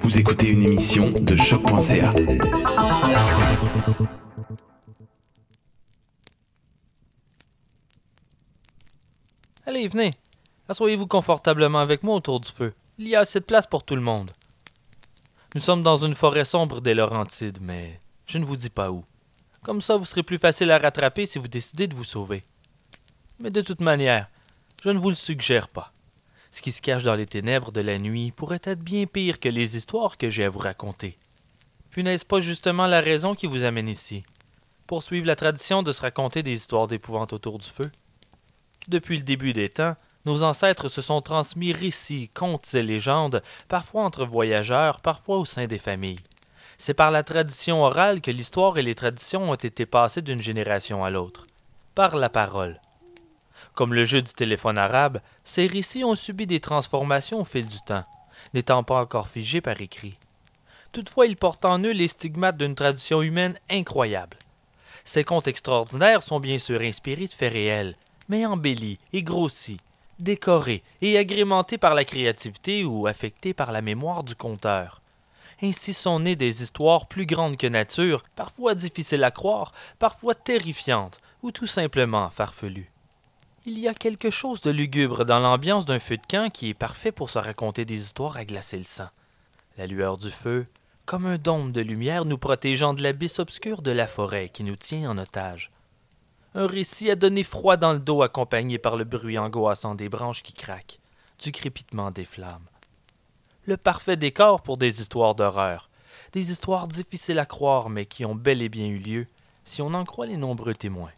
Vous écoutez une émission de choc.ca. Allez, venez. Assoyez-vous confortablement avec moi autour du feu. Il y a assez de place pour tout le monde. Nous sommes dans une forêt sombre des Laurentides, mais je ne vous dis pas où. Comme ça, vous serez plus facile à rattraper si vous décidez de vous sauver. Mais de toute manière, je ne vous le suggère pas. Ce qui se cache dans les ténèbres de la nuit pourrait être bien pire que les histoires que j'ai à vous raconter. Puis n'est-ce pas justement la raison qui vous amène ici? Poursuivre la tradition de se raconter des histoires d'épouvante autour du feu? Depuis le début des temps, nos ancêtres se sont transmis récits, contes et légendes, parfois entre voyageurs, parfois au sein des familles. C'est par la tradition orale que l'histoire et les traditions ont été passées d'une génération à l'autre, par la parole. Comme le jeu du téléphone arabe, ces récits ont subi des transformations au fil du temps, n'étant pas encore figés par écrit. Toutefois, ils portent en eux les stigmates d'une tradition humaine incroyable. Ces contes extraordinaires sont bien sûr inspirés de faits réels, mais embellis et grossis, décorés et agrémentés par la créativité ou affectés par la mémoire du conteur. Ainsi sont nées des histoires plus grandes que nature, parfois difficiles à croire, parfois terrifiantes, ou tout simplement farfelues. Il y a quelque chose de lugubre dans l'ambiance d'un feu de camp qui est parfait pour se raconter des histoires à glacer le sang. La lueur du feu, comme un dôme de lumière nous protégeant de l'abysse obscur de la forêt qui nous tient en otage. Un récit à donner froid dans le dos accompagné par le bruit angoissant des branches qui craquent, du crépitement des flammes le parfait décor pour des histoires d'horreur, des histoires difficiles à croire mais qui ont bel et bien eu lieu, si on en croit les nombreux témoins.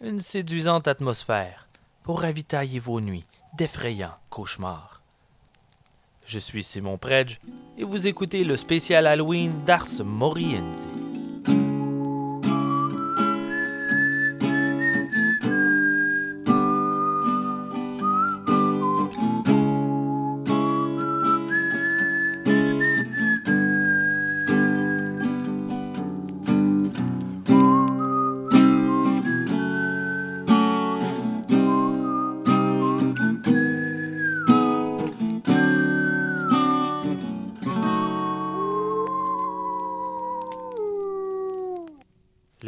Une séduisante atmosphère pour ravitailler vos nuits d'effrayants cauchemars. Je suis Simon Predge et vous écoutez le spécial Halloween d'Ars Moriendi.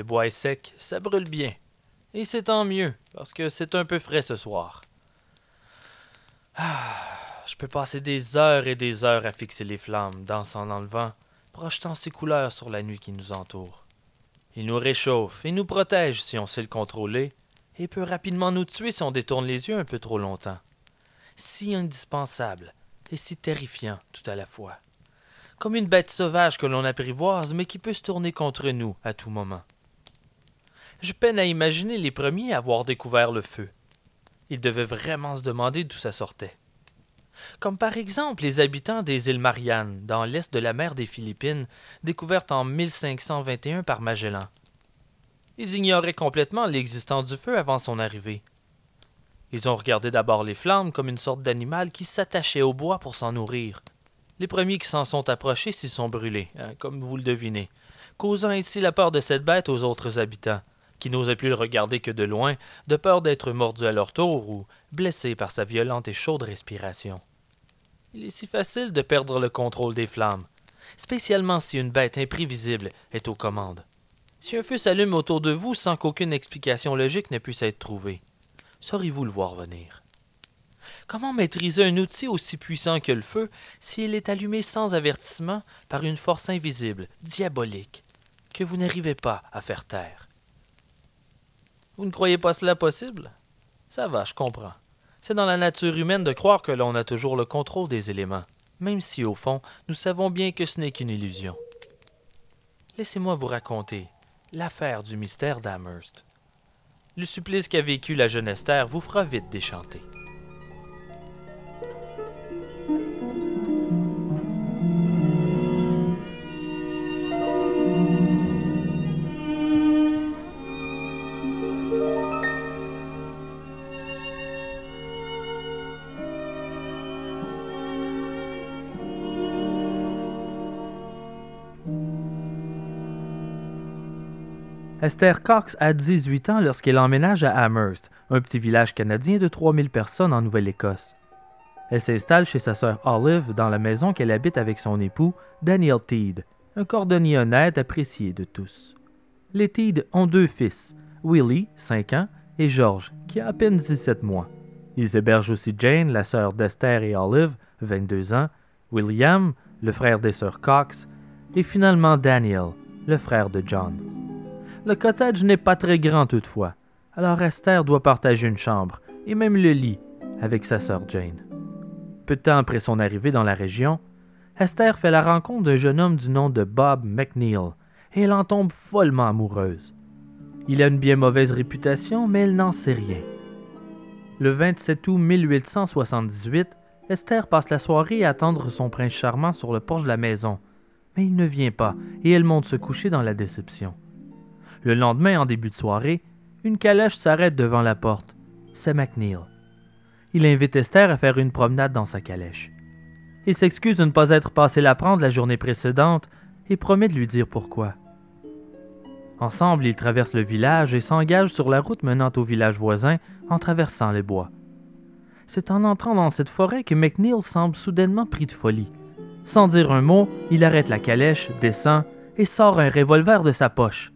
Bois est sec, ça brûle bien. Et c'est tant mieux, parce que c'est un peu frais ce soir. Ah, je peux passer des heures et des heures à fixer les flammes, dansant dans le vent, projetant ses couleurs sur la nuit qui nous entoure. Il nous réchauffe et nous protège si on sait le contrôler, et peut rapidement nous tuer si on détourne les yeux un peu trop longtemps. Si indispensable et si terrifiant tout à la fois. Comme une bête sauvage que l'on apprivoise, mais qui peut se tourner contre nous à tout moment. Je peine à imaginer les premiers à avoir découvert le feu. Ils devaient vraiment se demander d'où ça sortait. Comme par exemple les habitants des îles Mariannes, dans l'est de la mer des Philippines, découvertes en 1521 par Magellan. Ils ignoraient complètement l'existence du feu avant son arrivée. Ils ont regardé d'abord les flammes comme une sorte d'animal qui s'attachait au bois pour s'en nourrir. Les premiers qui s'en sont approchés s'y sont brûlés, hein, comme vous le devinez, causant ainsi la peur de cette bête aux autres habitants qui n'osaient plus le regarder que de loin, de peur d'être mordus à leur tour ou blessés par sa violente et chaude respiration. Il est si facile de perdre le contrôle des flammes, spécialement si une bête imprévisible est aux commandes. Si un feu s'allume autour de vous sans qu'aucune explication logique ne puisse être trouvée, sauriez-vous le voir venir? Comment maîtriser un outil aussi puissant que le feu s'il est allumé sans avertissement par une force invisible, diabolique, que vous n'arrivez pas à faire taire? Vous ne croyez pas cela possible? Ça va, je comprends. C'est dans la nature humaine de croire que l'on a toujours le contrôle des éléments, même si au fond, nous savons bien que ce n'est qu'une illusion. Laissez-moi vous raconter l'affaire du mystère d'Amherst. Le supplice qu'a vécu la jeune Esther vous fera vite déchanter. Esther Cox a 18 ans lorsqu'elle emménage à Amherst, un petit village canadien de 3000 personnes en Nouvelle-Écosse. Elle s'installe chez sa sœur Olive dans la maison qu'elle habite avec son époux, Daniel Teed, un cordonnier honnête apprécié de tous. Les Teed ont deux fils, Willie, 5 ans, et George, qui a à peine 17 mois. Ils hébergent aussi Jane, la sœur d'Esther et Olive, 22 ans, William, le frère des sœurs Cox, et finalement Daniel, le frère de John. Le cottage n'est pas très grand toutefois, alors Esther doit partager une chambre, et même le lit, avec sa sœur Jane. Peu de temps après son arrivée dans la région, Esther fait la rencontre d'un jeune homme du nom de Bob McNeil, et elle en tombe follement amoureuse. Il a une bien mauvaise réputation, mais elle n'en sait rien. Le 27 août 1878, Esther passe la soirée à attendre son prince charmant sur le porche de la maison, mais il ne vient pas et elle monte se coucher dans la déception. Le lendemain, en début de soirée, une calèche s'arrête devant la porte. C'est McNeil. Il invite Esther à faire une promenade dans sa calèche. Il s'excuse de ne pas être passé la prendre la journée précédente et promet de lui dire pourquoi. Ensemble, ils traversent le village et s'engagent sur la route menant au village voisin en traversant les bois. C'est en entrant dans cette forêt que McNeil semble soudainement pris de folie. Sans dire un mot, il arrête la calèche, descend et sort un revolver de sa poche.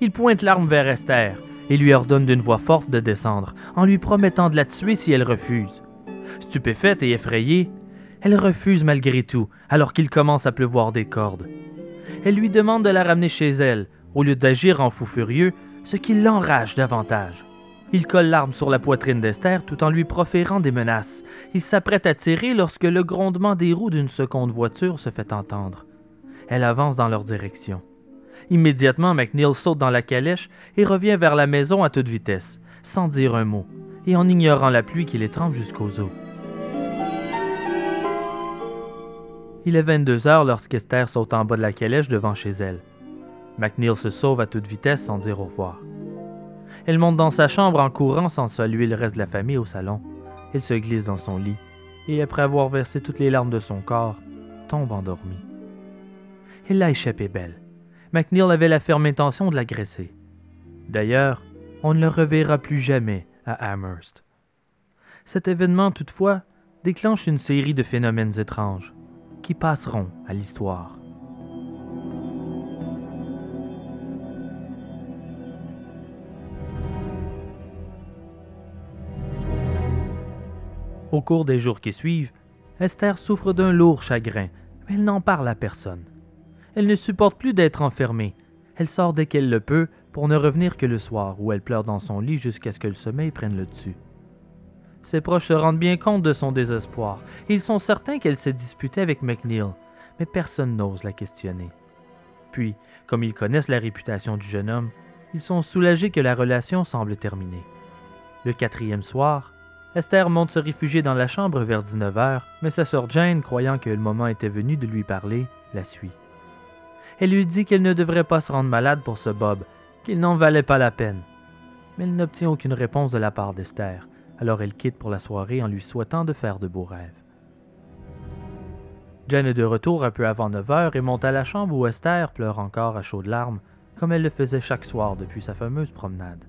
Il pointe l'arme vers Esther et lui ordonne d'une voix forte de descendre, en lui promettant de la tuer si elle refuse. Stupéfaite et effrayée, elle refuse malgré tout, alors qu'il commence à pleuvoir des cordes. Elle lui demande de la ramener chez elle, au lieu d'agir en fou furieux, ce qui l'enrage davantage. Il colle l'arme sur la poitrine d'Esther tout en lui proférant des menaces. Il s'apprête à tirer lorsque le grondement des roues d'une seconde voiture se fait entendre. Elle avance dans leur direction. Immédiatement, McNeil saute dans la calèche et revient vers la maison à toute vitesse, sans dire un mot, et en ignorant la pluie qui les trempe jusqu'aux os. Il est 22 heures lorsqu'Esther saute en bas de la calèche devant chez elle. McNeil se sauve à toute vitesse sans dire au revoir. Elle monte dans sa chambre en courant sans saluer le reste de la famille au salon. Elle se glisse dans son lit et, après avoir versé toutes les larmes de son corps, tombe endormie. Elle l'a échappé belle. McNeil avait la ferme intention de l'agresser. D'ailleurs, on ne le reverra plus jamais à Amherst. Cet événement, toutefois, déclenche une série de phénomènes étranges qui passeront à l'histoire. Au cours des jours qui suivent, Esther souffre d'un lourd chagrin, mais elle n'en parle à personne. Elle ne supporte plus d'être enfermée. Elle sort dès qu'elle le peut pour ne revenir que le soir, où elle pleure dans son lit jusqu'à ce que le sommeil prenne le dessus. Ses proches se rendent bien compte de son désespoir, ils sont certains qu'elle s'est disputée avec McNeil, mais personne n'ose la questionner. Puis, comme ils connaissent la réputation du jeune homme, ils sont soulagés que la relation semble terminée. Le quatrième soir, Esther monte se réfugier dans la chambre vers 19 heures, mais sa sœur Jane, croyant que le moment était venu de lui parler, la suit. Elle lui dit qu'elle ne devrait pas se rendre malade pour ce Bob, qu'il n'en valait pas la peine. Mais elle n'obtient aucune réponse de la part d'Esther, alors elle quitte pour la soirée en lui souhaitant de faire de beaux rêves. Jane est de retour un peu avant 9 heures et monte à la chambre où Esther pleure encore à chaudes larmes, comme elle le faisait chaque soir depuis sa fameuse promenade.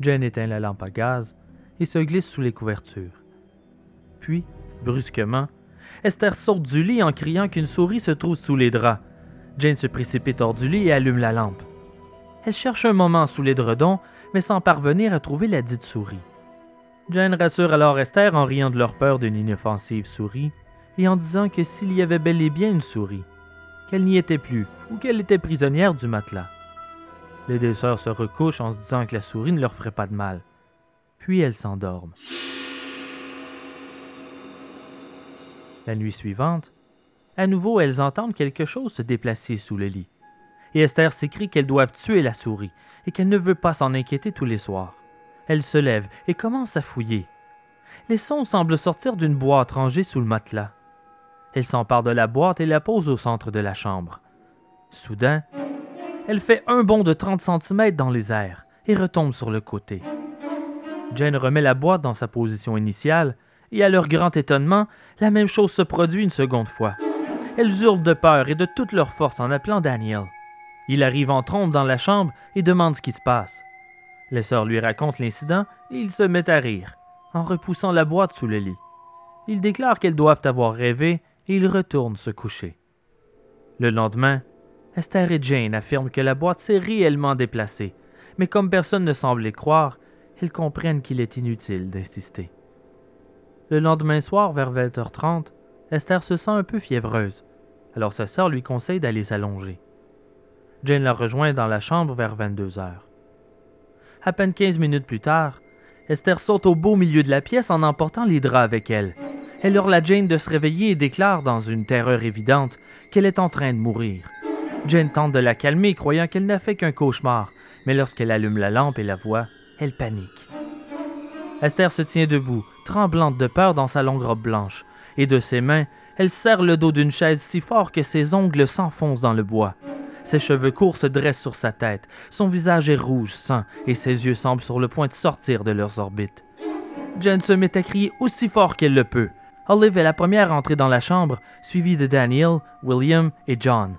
Jane éteint la lampe à gaz et se glisse sous les couvertures. Puis, brusquement, Esther saute du lit en criant qu'une souris se trouve sous les draps. Jane se précipite hors du lit et allume la lampe. Elle cherche un moment sous l'édredon, mais sans parvenir à trouver la dite souris. Jane rassure alors Esther en riant de leur peur d'une inoffensive souris et en disant que s'il y avait bel et bien une souris, qu'elle n'y était plus ou qu'elle était prisonnière du matelas. Les deux sœurs se recouchent en se disant que la souris ne leur ferait pas de mal. Puis elles s'endorment. La nuit suivante, à nouveau elles entendent quelque chose se déplacer sous le lit. Esther s'écrie qu'elles doivent tuer la souris et qu'elle ne veut pas s'en inquiéter tous les soirs. Elle se lève et commence à fouiller. Les sons semblent sortir d'une boîte rangée sous le matelas. Elle s'empare de la boîte et la pose au centre de la chambre. Soudain, elle fait un bond de 30 cm dans les airs et retombe sur le côté. Jane remet la boîte dans sa position initiale, et à leur grand étonnement, la même chose se produit une seconde fois. Elles hurlent de peur et de toute leur force en appelant Daniel. Il arrive en trompe dans la chambre et demande ce qui se passe. Les sœurs lui racontent l'incident et il se met à rire, en repoussant la boîte sous le lit. Ils déclarent qu'elles doivent avoir rêvé et ils retournent se coucher. Le lendemain, Esther et Jane affirment que la boîte s'est réellement déplacée, mais comme personne ne semble les croire, elles comprennent qu'il est inutile d'insister. Le lendemain soir, vers 20h30, Esther se sent un peu fiévreuse, alors sa sœur lui conseille d'aller s'allonger. Jane la rejoint dans la chambre vers 22 heures. À peine quinze minutes plus tard, Esther saute au beau milieu de la pièce en emportant les draps avec elle. Elle hurle à Jane de se réveiller et déclare, dans une terreur évidente, qu'elle est en train de mourir. Jane tente de la calmer, croyant qu'elle n'a fait qu'un cauchemar, mais lorsqu'elle allume la lampe et la voit, elle panique. Esther se tient debout, tremblante de peur dans sa longue robe blanche, et de ses mains, elle serre le dos d'une chaise si fort que ses ongles s'enfoncent dans le bois. Ses cheveux courts se dressent sur sa tête, son visage est rouge sang, et ses yeux semblent sur le point de sortir de leurs orbites. Jane se met à crier aussi fort qu'elle le peut. Olive est la première à entrer dans la chambre, suivie de Daniel, William et John.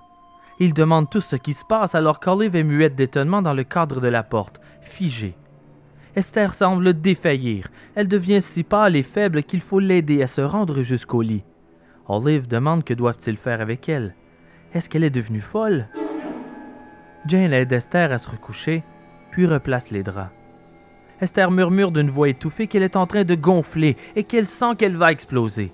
Ils demandent tout ce qui se passe alors qu'Olive est muette d'étonnement dans le cadre de la porte, figée. Esther semble défaillir. Elle devient si pâle et faible qu'il faut l'aider à se rendre jusqu'au lit. Olive demande que doivent-ils faire avec elle. Est-ce qu'elle est devenue folle? Jane aide Esther à se recoucher, puis replace les draps. Esther murmure d'une voix étouffée qu'elle est en train de gonfler et qu'elle sent qu'elle va exploser.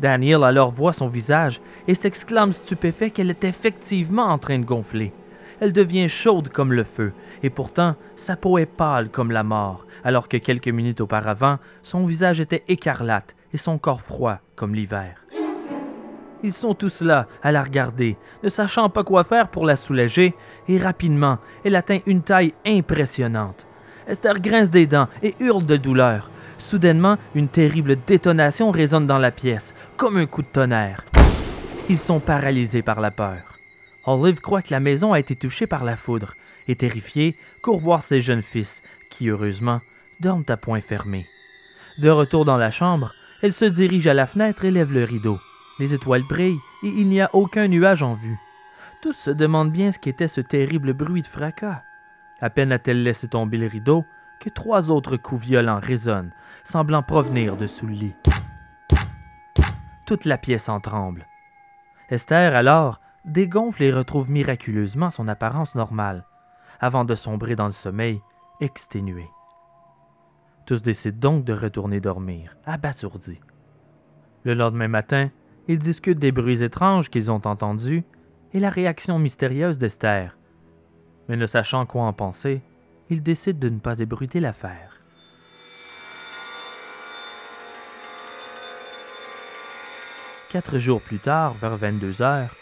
Daniel alors voit son visage et s'exclame stupéfait qu'elle est effectivement en train de gonfler. Elle devient chaude comme le feu, et pourtant sa peau est pâle comme la mort, alors que quelques minutes auparavant, son visage était écarlate et son corps froid comme l'hiver. Ils sont tous là, à la regarder, ne sachant pas quoi faire pour la soulager, et rapidement, elle atteint une taille impressionnante. Esther grince des dents et hurle de douleur. Soudainement, une terrible détonation résonne dans la pièce, comme un coup de tonnerre. Ils sont paralysés par la peur. Olive croit que la maison a été touchée par la foudre, et terrifiée, court voir ses jeunes fils, qui, heureusement, dorment à point fermé. De retour dans la chambre, elle se dirige à la fenêtre et lève le rideau. Les étoiles brillent, et il n'y a aucun nuage en vue. Tous se demandent bien ce qu'était ce terrible bruit de fracas. À peine a-t-elle laissé tomber le rideau que trois autres coups violents résonnent, semblant provenir de sous le lit. Toute la pièce en tremble. Esther, alors, dégonfle et retrouve miraculeusement son apparence normale, avant de sombrer dans le sommeil, exténué. Tous décident donc de retourner dormir, abasourdis. Le lendemain matin, ils discutent des bruits étranges qu'ils ont entendus et la réaction mystérieuse d'Esther. Mais ne sachant quoi en penser, ils décident de ne pas ébruiter l'affaire. Quatre jours plus tard, vers 22 heures,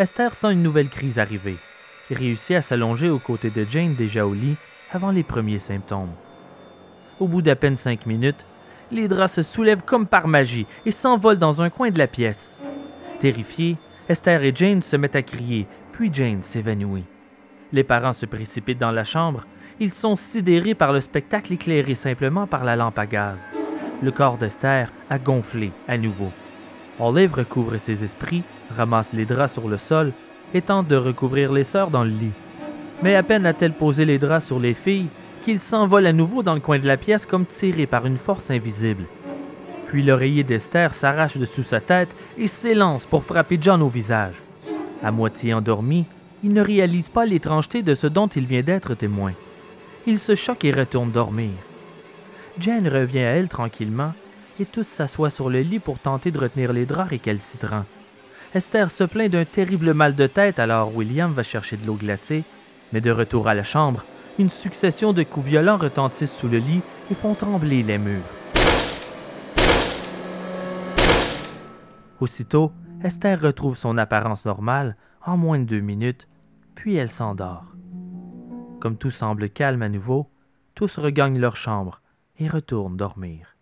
Esther sent une nouvelle crise arriver et réussit à s'allonger aux côtés de Jane déjà au lit avant les premiers symptômes. Au bout d'à peine cinq minutes, les draps se soulèvent comme par magie et s'envolent dans un coin de la pièce. Terrifiés, Esther et Jane se mettent à crier, puis Jane s'évanouit. Les parents se précipitent dans la chambre. Ils sont sidérés par le spectacle éclairé simplement par la lampe à gaz. Le corps d'Esther a gonflé à nouveau. Olive recouvre ses esprits ramasse les draps sur le sol et tente de recouvrir les sœurs dans le lit. Mais à peine a-t-elle posé les draps sur les filles qu'ils s'envolent à nouveau dans le coin de la pièce comme tirés par une force invisible. Puis l'oreiller d'Esther s'arrache de sous sa tête et s'élance pour frapper John au visage. À moitié endormi, il ne réalise pas l'étrangeté de ce dont il vient d'être témoin. Il se choque et retourne dormir. Jane revient à elle tranquillement et tous s'assoient sur le lit pour tenter de retenir les draps récalcitrants. Esther se plaint d'un terrible mal de tête alors William va chercher de l'eau glacée, mais de retour à la chambre, une succession de coups violents retentissent sous le lit et font trembler les murs. Aussitôt, Esther retrouve son apparence normale en moins de deux minutes, puis elle s'endort. Comme tout semble calme à nouveau, tous regagnent leur chambre et retournent dormir.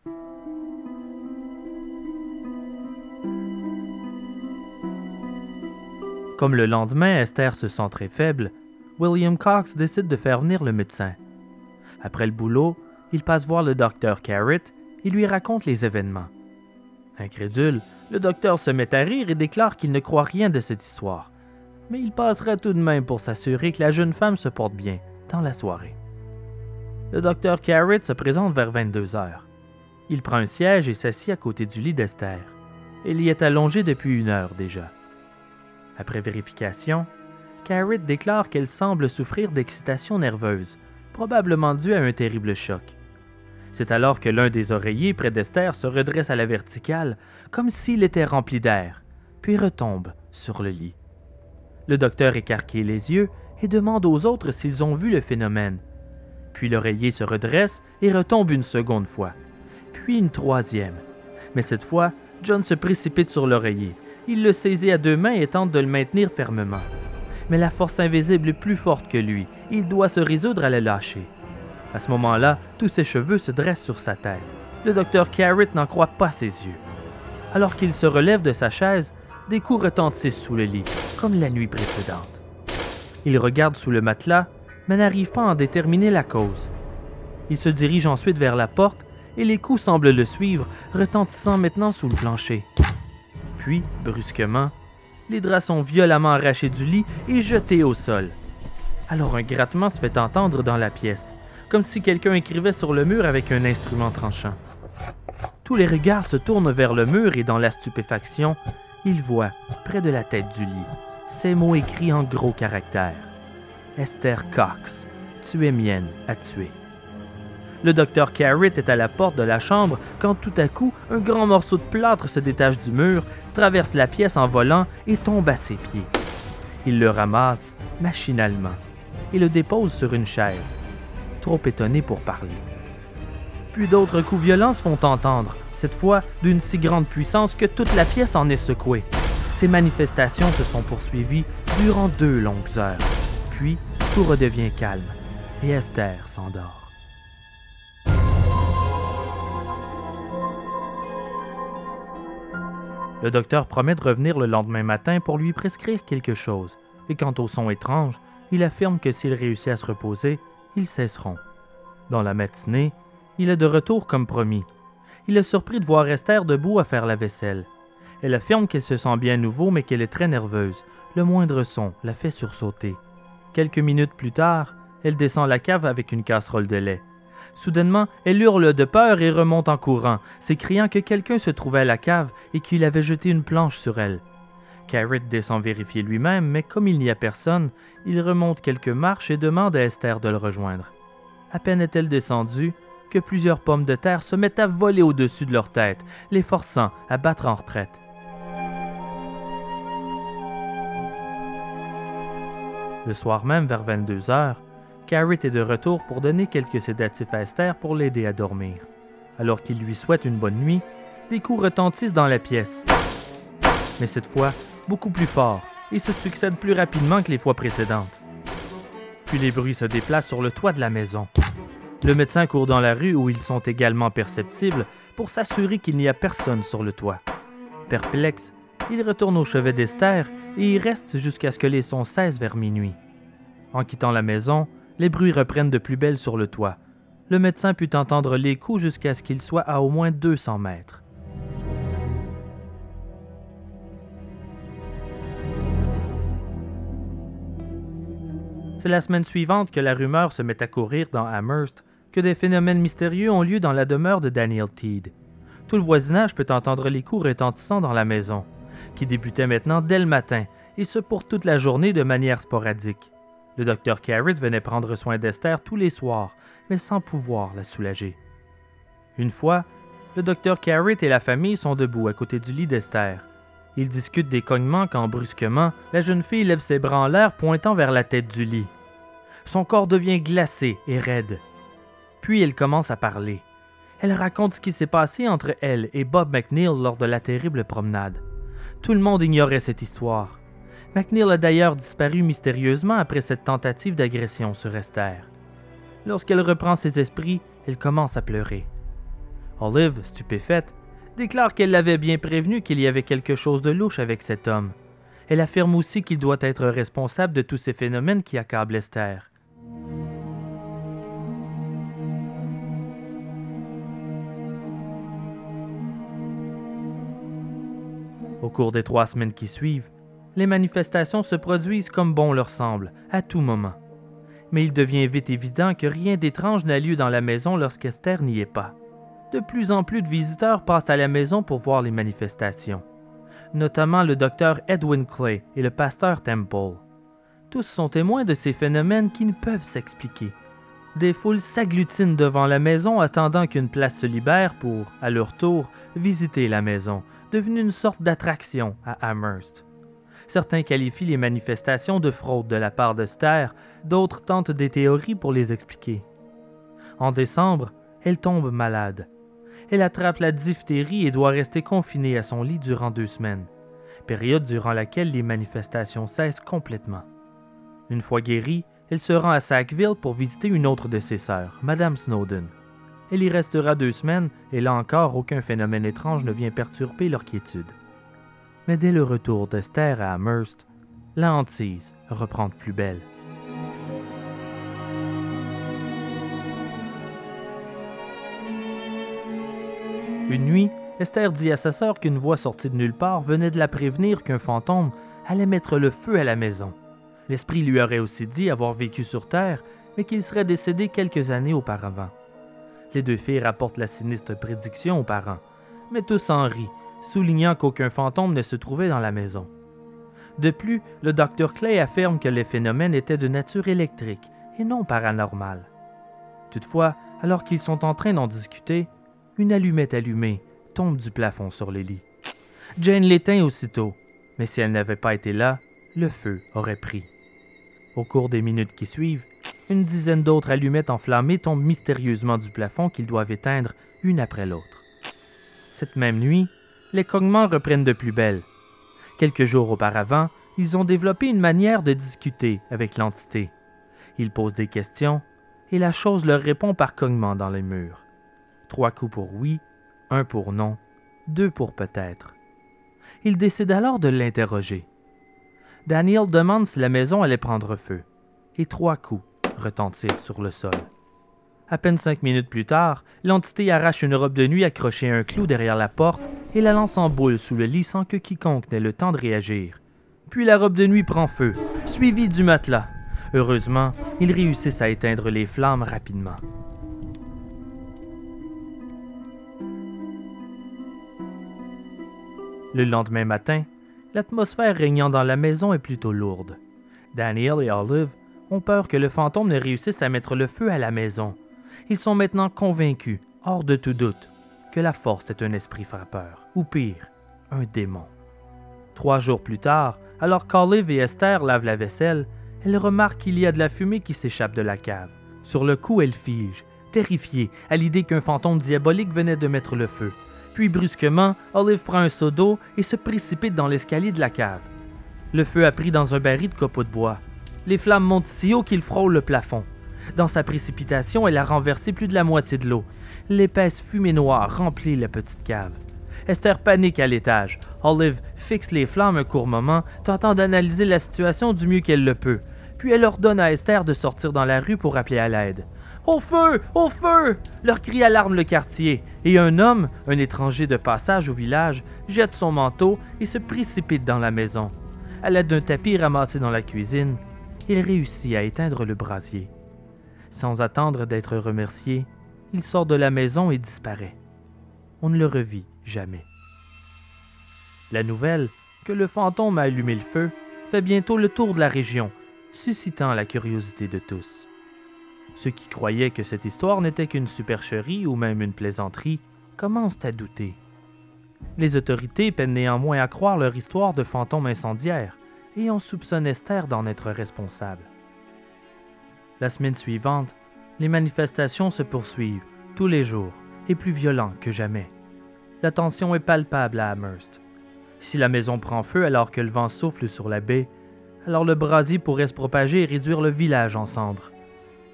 Comme le lendemain, Esther se sent très faible, William Cox décide de faire venir le médecin. Après le boulot, il passe voir le docteur Carrot et lui raconte les événements. Incrédule, le docteur se met à rire et déclare qu'il ne croit rien de cette histoire, mais il passera tout de même pour s'assurer que la jeune femme se porte bien dans la soirée. Le docteur Carrot se présente vers 22 heures. Il prend un siège et s'assied à côté du lit d'Esther. Elle y est allongée depuis une heure déjà. Après vérification, Carrot déclare qu'elle semble souffrir d'excitation nerveuse, probablement due à un terrible choc. C'est alors que l'un des oreillers près d'Esther se redresse à la verticale, comme s'il était rempli d'air, puis retombe sur le lit. Le docteur écarquille les yeux et demande aux autres s'ils ont vu le phénomène. Puis l'oreiller se redresse et retombe une seconde fois, puis une troisième. Mais cette fois, John se précipite sur l'oreiller. Il le saisit à deux mains et tente de le maintenir fermement. Mais la force invisible est plus forte que lui. Il doit se résoudre à le lâcher. À ce moment-là, tous ses cheveux se dressent sur sa tête. Le docteur Carrot n'en croit pas ses yeux. Alors qu'il se relève de sa chaise, des coups retentissent sous le lit, comme la nuit précédente. Il regarde sous le matelas, mais n'arrive pas à en déterminer la cause. Il se dirige ensuite vers la porte et les coups semblent le suivre, retentissant maintenant sous le plancher. Puis, brusquement, les draps sont violemment arrachés du lit et jetés au sol. Alors un grattement se fait entendre dans la pièce, comme si quelqu'un écrivait sur le mur avec un instrument tranchant. Tous les regards se tournent vers le mur et dans la stupéfaction, il voit, près de la tête du lit, ces mots écrits en gros caractères. Esther Cox, tu es mienne à tuer. Le docteur Carrot est à la porte de la chambre quand tout à coup, un grand morceau de plâtre se détache du mur, traverse la pièce en volant et tombe à ses pieds. Il le ramasse machinalement et le dépose sur une chaise, trop étonné pour parler. Puis d'autres coups violents se font entendre, cette fois d'une si grande puissance que toute la pièce en est secouée. Ces manifestations se sont poursuivies durant deux longues heures. Puis, tout redevient calme et Esther s'endort. Le docteur promet de revenir le lendemain matin pour lui prescrire quelque chose, et quant au son étrange, il affirme que s'il réussit à se reposer, ils cesseront. Dans la matinée, il est de retour comme promis, il est surpris de voir Esther debout à faire la vaisselle. Elle affirme qu'elle se sent bien nouveau, mais qu'elle est très nerveuse. Le moindre son la fait sursauter. Quelques minutes plus tard, elle descend la cave avec une casserole de lait. Soudainement, elle hurle de peur et remonte en courant, s'écriant que quelqu'un se trouvait à la cave et qu'il avait jeté une planche sur elle. Carrot descend vérifier lui-même, mais comme il n'y a personne, il remonte quelques marches et demande à Esther de le rejoindre. À peine est-elle descendue que plusieurs pommes de terre se mettent à voler au-dessus de leur tête, les forçant à battre en retraite. Le soir même, vers 22 heures, Carrot est de retour pour donner quelques sédatifs à Esther pour l'aider à dormir. Alors qu'il lui souhaite une bonne nuit, des coups retentissent dans la pièce. Mais cette fois, beaucoup plus fort, et se succèdent plus rapidement que les fois précédentes. Puis les bruits se déplacent sur le toit de la maison. Le médecin court dans la rue où ils sont également perceptibles pour s'assurer qu'il n'y a personne sur le toit. Perplexe, il retourne au chevet d'Esther et y reste jusqu'à ce que les sons cessent vers minuit. En quittant la maison, les bruits reprennent de plus belle sur le toit. Le médecin put entendre les coups jusqu'à ce qu'il soit à au moins 200 mètres. C'est la semaine suivante que la rumeur se met à courir dans Amherst que des phénomènes mystérieux ont lieu dans la demeure de Daniel Teed. Tout le voisinage peut entendre les coups retentissants dans la maison, qui débutait maintenant dès le matin, et ce pour toute la journée de manière sporadique. Le docteur Carrot venait prendre soin d'Esther tous les soirs, mais sans pouvoir la soulager. Une fois, le docteur Carrot et la famille sont debout à côté du lit d'Esther. Ils discutent des cognements quand brusquement, la jeune fille lève ses bras en l'air pointant vers la tête du lit. Son corps devient glacé et raide. Puis elle commence à parler. Elle raconte ce qui s'est passé entre elle et Bob McNeil lors de la terrible promenade. Tout le monde ignorait cette histoire. McNeil a d'ailleurs disparu mystérieusement après cette tentative d'agression sur Esther. Lorsqu'elle reprend ses esprits, elle commence à pleurer. Olive, stupéfaite, déclare qu'elle l'avait bien prévenu qu'il y avait quelque chose de louche avec cet homme. Elle affirme aussi qu'il doit être responsable de tous ces phénomènes qui accablent Esther. Au cours des trois semaines qui suivent, les manifestations se produisent comme bon leur semble, à tout moment. Mais il devient vite évident que rien d'étrange n'a lieu dans la maison lorsqu'Esther n'y est pas. de plus en plus de visiteurs passent à la maison pour voir les manifestations, notamment le docteur Edwin Clay et le pasteur Temple. Tous sont témoins de ces phénomènes qui ne peuvent s'expliquer. Des foules s'agglutinent devant la maison attendant qu'une place se libère pour, à leur tour, visiter la maison, devenue une sorte d'attraction à Amherst. Certains qualifient les manifestations de fraude de la part d'Esther, d'autres tentent des théories pour les expliquer. En décembre, elle tombe malade. Elle attrape la diphtérie et doit rester confinée à son lit durant deux semaines, période durant laquelle les manifestations cessent complètement. Une fois guérie, elle se rend à Sackville pour visiter une autre de ses sœurs, Madame Snowden. Elle y restera deux semaines et là encore aucun phénomène étrange ne vient perturber leur quiétude. Mais dès le retour d'Esther à Amherst, la hantise reprend de plus belle. Une nuit, Esther dit à sa sœur qu'une voix sortie de nulle part venait de la prévenir qu'un fantôme allait mettre le feu à la maison. L'esprit lui aurait aussi dit avoir vécu sur Terre, mais qu'il serait décédé quelques années auparavant. Les deux filles rapportent la sinistre prédiction aux parents, mais tous en rient, soulignant qu'aucun fantôme ne se trouvait dans la maison. De plus, le docteur Clay affirme que les phénomènes étaient de nature électrique et non paranormale. Toutefois, alors qu'ils sont en train d'en discuter, une allumette allumée tombe du plafond sur le lit. Jane l'éteint aussitôt, mais si elle n'avait pas été là, le feu aurait pris. Au cours des minutes qui suivent, une dizaine d'autres allumettes enflammées tombent mystérieusement du plafond qu'ils doivent éteindre une après l'autre. Cette même nuit, les cognements reprennent de plus belle. Quelques jours auparavant, ils ont développé une manière de discuter avec l'entité. Ils posent des questions et la chose leur répond par cognement dans les murs. Trois coups pour oui, un pour non, deux pour peut-être. Ils décident alors de l'interroger. Daniel demande si la maison allait prendre feu, et trois coups retentirent sur le sol. À peine cinq minutes plus tard, l'entité arrache une robe de nuit accrochée à un clou derrière la porte et la lance en boule sous le lit sans que quiconque n'ait le temps de réagir. Puis la robe de nuit prend feu, suivie du matelas. Heureusement, ils réussissent à éteindre les flammes rapidement. Le lendemain matin, l'atmosphère régnant dans la maison est plutôt lourde. Daniel et Olive ont peur que le fantôme ne réussisse à mettre le feu à la maison. Ils sont maintenant convaincus, hors de tout doute, que la force est un esprit frappeur, ou pire, un démon. Trois jours plus tard, alors qu'Olive et Esther lavent la vaisselle, elles remarquent qu'il y a de la fumée qui s'échappe de la cave. Sur le coup, elles figent, terrifiées à l'idée qu'un fantôme diabolique venait de mettre le feu. Puis brusquement, Olive prend un seau d'eau et se précipite dans l'escalier de la cave. Le feu a pris dans un baril de copeaux de bois. Les flammes montent si haut qu'ils frôlent le plafond. Dans sa précipitation, elle a renversé plus de la moitié de l'eau. L'épaisse fumée noire remplit la petite cave. Esther panique à l'étage. Olive fixe les flammes un court moment, tentant d'analyser la situation du mieux qu'elle le peut. Puis elle ordonne à Esther de sortir dans la rue pour appeler à l'aide. Au feu! Au feu! Leur cri alarme le quartier, et un homme, un étranger de passage au village, jette son manteau et se précipite dans la maison. À l'aide d'un tapis ramassé dans la cuisine, il réussit à éteindre le brasier. Sans attendre d'être remercié, il sort de la maison et disparaît. On ne le revit jamais. La nouvelle que le fantôme a allumé le feu fait bientôt le tour de la région, suscitant la curiosité de tous. Ceux qui croyaient que cette histoire n'était qu'une supercherie ou même une plaisanterie commencent à douter. Les autorités peinent néanmoins à croire leur histoire de fantôme incendiaire et on soupçonne Esther d'en être responsable. La semaine suivante, les manifestations se poursuivent, tous les jours, et plus violentes que jamais. La tension est palpable à Amherst. Si la maison prend feu alors que le vent souffle sur la baie, alors le brasier pourrait se propager et réduire le village en cendres.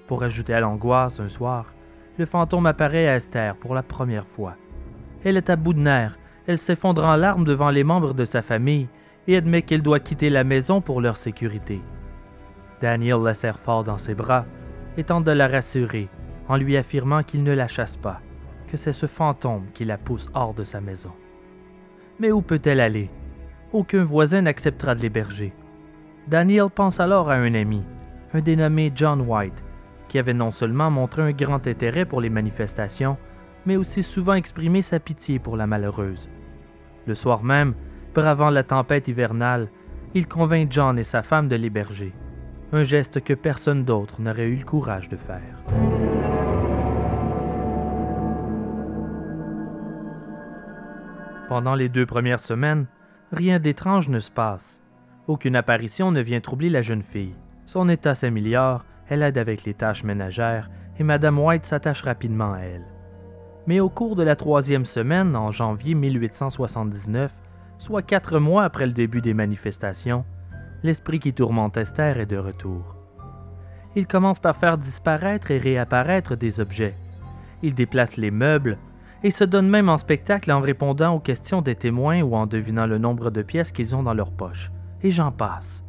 Pour ajouter à l'angoisse, un soir, le fantôme apparaît à Esther pour la première fois. Elle est à bout de nerfs, elle s'effondre en larmes devant les membres de sa famille et admet qu'elle doit quitter la maison pour leur sécurité. Daniel la serre fort dans ses bras et tente de la rassurer en lui affirmant qu'il ne la chasse pas, que c'est ce fantôme qui la pousse hors de sa maison. Mais où peut-elle aller? Aucun voisin n'acceptera de l'héberger. Daniel pense alors à un ami, un dénommé John White, qui avait non seulement montré un grand intérêt pour les manifestations, mais aussi souvent exprimé sa pitié pour la malheureuse. Le soir même, bravant la tempête hivernale, il convainc John et sa femme de l'héberger, un geste que personne d'autre n'aurait eu le courage de faire. Pendant les deux premières semaines, rien d'étrange ne se passe. Aucune apparition ne vient troubler la jeune fille. Son état s'améliore, elle aide avec les tâches ménagères et Madame White s'attache rapidement à elle. Mais au cours de la troisième semaine, en janvier 1879, soit quatre mois après le début des manifestations, l'esprit qui tourmente Esther est de retour. Il commence par faire disparaître et réapparaître des objets. Il déplace les meubles et se donne même en spectacle en répondant aux questions des témoins ou en devinant le nombre de pièces qu'ils ont dans leur poche. Et j'en passe.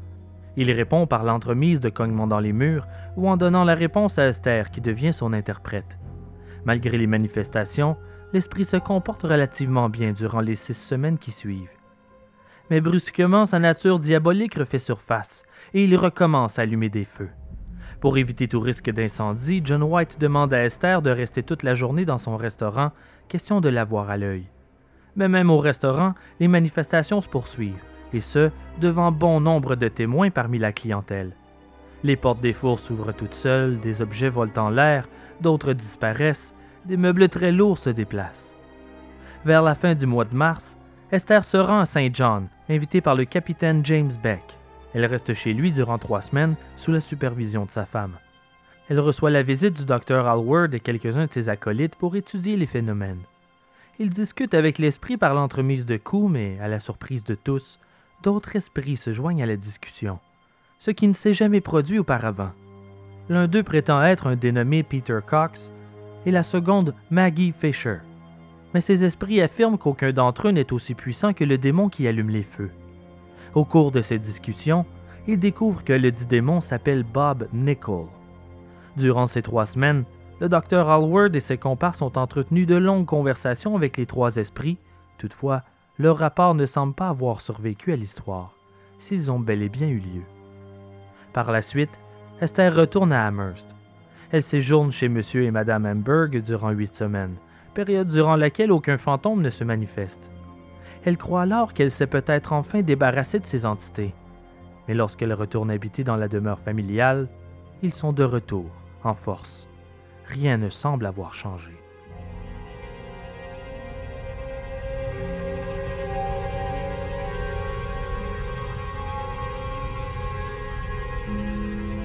Il répond par l'entremise de cognements dans les murs ou en donnant la réponse à Esther qui devient son interprète. Malgré les manifestations, l'esprit se comporte relativement bien durant les six semaines qui suivent. Mais brusquement, sa nature diabolique refait surface et il recommence à allumer des feux. Pour éviter tout risque d'incendie, John White demande à Esther de rester toute la journée dans son restaurant, question de l'avoir à l'œil. Mais même au restaurant, les manifestations se poursuivent, et ce, devant bon nombre de témoins parmi la clientèle. Les portes des fours s'ouvrent toutes seules, des objets volent en l'air, d'autres disparaissent, des meubles très lourds se déplacent. Vers la fin du mois de mars, Esther se rend à Saint John, invitée par le capitaine James Beck. Elle reste chez lui durant trois semaines sous la supervision de sa femme. Elle reçoit la visite du docteur Alward et quelques-uns de ses acolytes pour étudier les phénomènes. Ils discutent avec l'esprit par l'entremise de coups, mais à la surprise de tous, d'autres esprits se joignent à la discussion, ce qui ne s'est jamais produit auparavant. L'un d'eux prétend être un dénommé Peter Cox et la seconde Maggie Fisher. Mais ces esprits affirment qu'aucun d'entre eux n'est aussi puissant que le démon qui allume les feux. Au cours de ces discussions, ils découvrent que le dit démon s'appelle Bob Nickel. Durant ces trois semaines, le docteur Hallward et ses comparses ont entretenu de longues conversations avec les trois esprits. Toutefois, leur rapport ne semble pas avoir survécu à l'histoire, s'ils ont bel et bien eu lieu. Par la suite, Esther retourne à Amherst. Elle séjourne chez M. et Mme Hamburg durant huit semaines, période durant laquelle aucun fantôme ne se manifeste. Elle croit alors qu'elle s'est peut-être enfin débarrassée de ces entités. Mais lorsqu'elle retourne habiter dans la demeure familiale, ils sont de retour, en force. Rien ne semble avoir changé.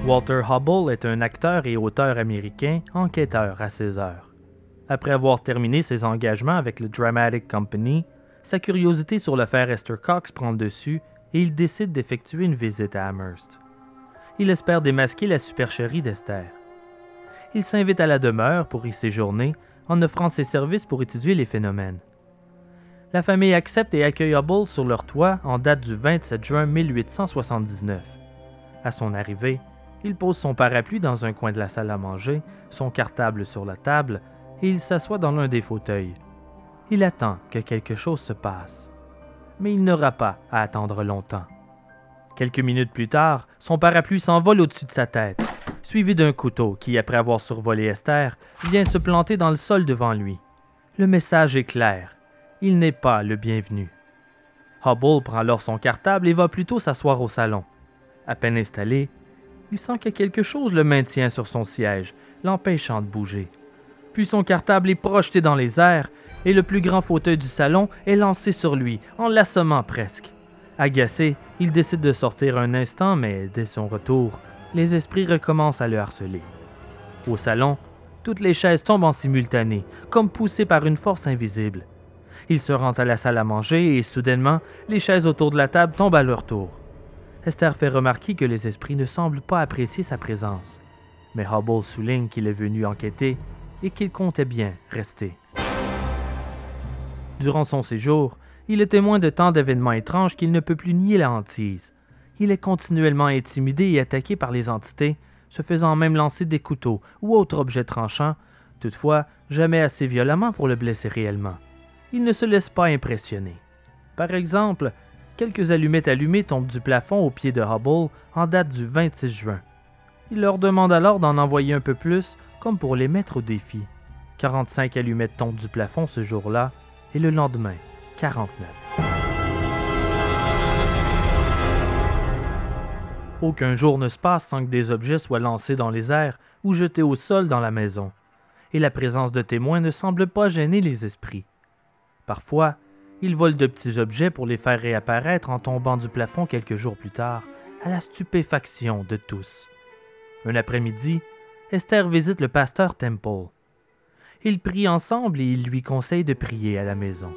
Walter Hubble est un acteur et auteur américain, enquêteur à ses heures. Après avoir terminé ses engagements avec le Dramatic Company, sa curiosité sur l'affaire Esther Cox prend le dessus et il décide d'effectuer une visite à Amherst. Il espère démasquer la supercherie d'Esther. Il s'invite à la demeure pour y séjourner en offrant ses services pour étudier les phénomènes. La famille accepte et accueille Hubble sur leur toit en date du 27 juin 1879. À son arrivée, il pose son parapluie dans un coin de la salle à manger, son cartable sur la table, et il s'assoit dans l'un des fauteuils. Il attend que quelque chose se passe. Mais il n'aura pas à attendre longtemps. Quelques minutes plus tard, son parapluie s'envole au-dessus de sa tête, suivi d'un couteau qui, après avoir survolé Esther, vient se planter dans le sol devant lui. Le message est clair. Il n'est pas le bienvenu. Hubble prend alors son cartable et va plutôt s'asseoir au salon. À peine installé, il sent que quelque chose le maintient sur son siège, l'empêchant de bouger. Puis son cartable est projeté dans les airs et le plus grand fauteuil du salon est lancé sur lui, en l'assommant presque. Agacé, il décide de sortir un instant, mais dès son retour, les esprits recommencent à le harceler. Au salon, toutes les chaises tombent en simultané, comme poussées par une force invisible. Il se rend à la salle à manger et soudainement, les chaises autour de la table tombent à leur tour. Esther fait remarquer que les esprits ne semblent pas apprécier sa présence. Mais Hubble souligne qu'il est venu enquêter et qu'il comptait bien rester. Durant son séjour, il est témoin de tant d'événements étranges qu'il ne peut plus nier la hantise. Il est continuellement intimidé et attaqué par les entités, se faisant même lancer des couteaux ou autres objets tranchants, toutefois jamais assez violemment pour le blesser réellement. Il ne se laisse pas impressionner. Par exemple, quelques allumettes allumées tombent du plafond au pied de Hubble en date du 26 juin. Il leur demande alors d'en envoyer un peu plus, comme pour les mettre au défi. 45 allumettes tombent du plafond ce jour-là, et le lendemain, 49. Aucun jour ne se passe sans que des objets soient lancés dans les airs ou jetés au sol dans la maison, et la présence de témoins ne semble pas gêner les esprits. Parfois, ils volent de petits objets pour les faire réapparaître en tombant du plafond quelques jours plus tard, à la stupéfaction de tous. Un après-midi, Esther visite le pasteur Temple. Ils prient ensemble et il lui conseille de prier à la maison.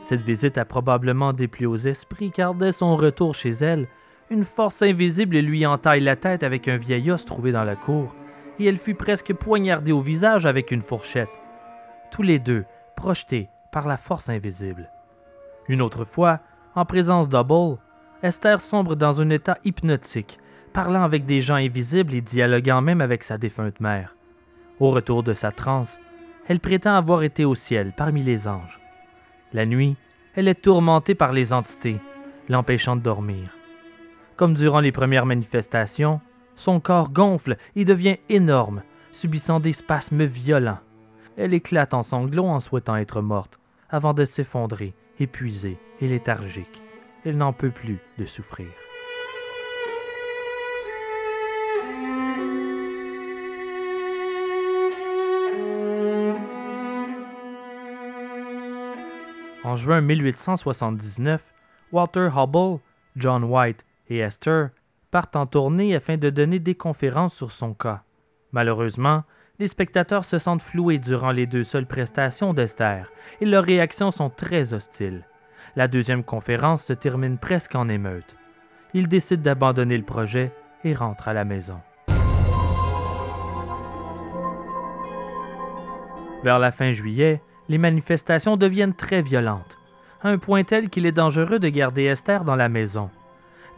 Cette visite a probablement déplu aux esprits car dès son retour chez elle, une force invisible lui entaille la tête avec un vieil os trouvé dans la cour, et elle fut presque poignardée au visage avec une fourchette. Tous les deux, projetés par la force invisible. Une autre fois, en présence d'Hubble, Esther sombre dans un état hypnotique, parlant avec des gens invisibles et dialoguant même avec sa défunte mère. Au retour de sa transe, elle prétend avoir été au ciel parmi les anges. La nuit, elle est tourmentée par les entités, l'empêchant de dormir. Comme durant les premières manifestations, son corps gonfle et devient énorme, subissant des spasmes violents. Elle éclate en sanglots en souhaitant être morte, avant de s'effondrer, épuisée et léthargique. Elle n'en peut plus de souffrir. En juin 1879, Walter Hubble, John White et Esther partent en tournée afin de donner des conférences sur son cas. Malheureusement, les spectateurs se sentent floués durant les deux seules prestations d'Esther et leurs réactions sont très hostiles. La deuxième conférence se termine presque en émeute. Ils décident d'abandonner le projet et rentrent à la maison. Vers la fin juillet, les manifestations deviennent très violentes, à un point tel qu'il est dangereux de garder Esther dans la maison.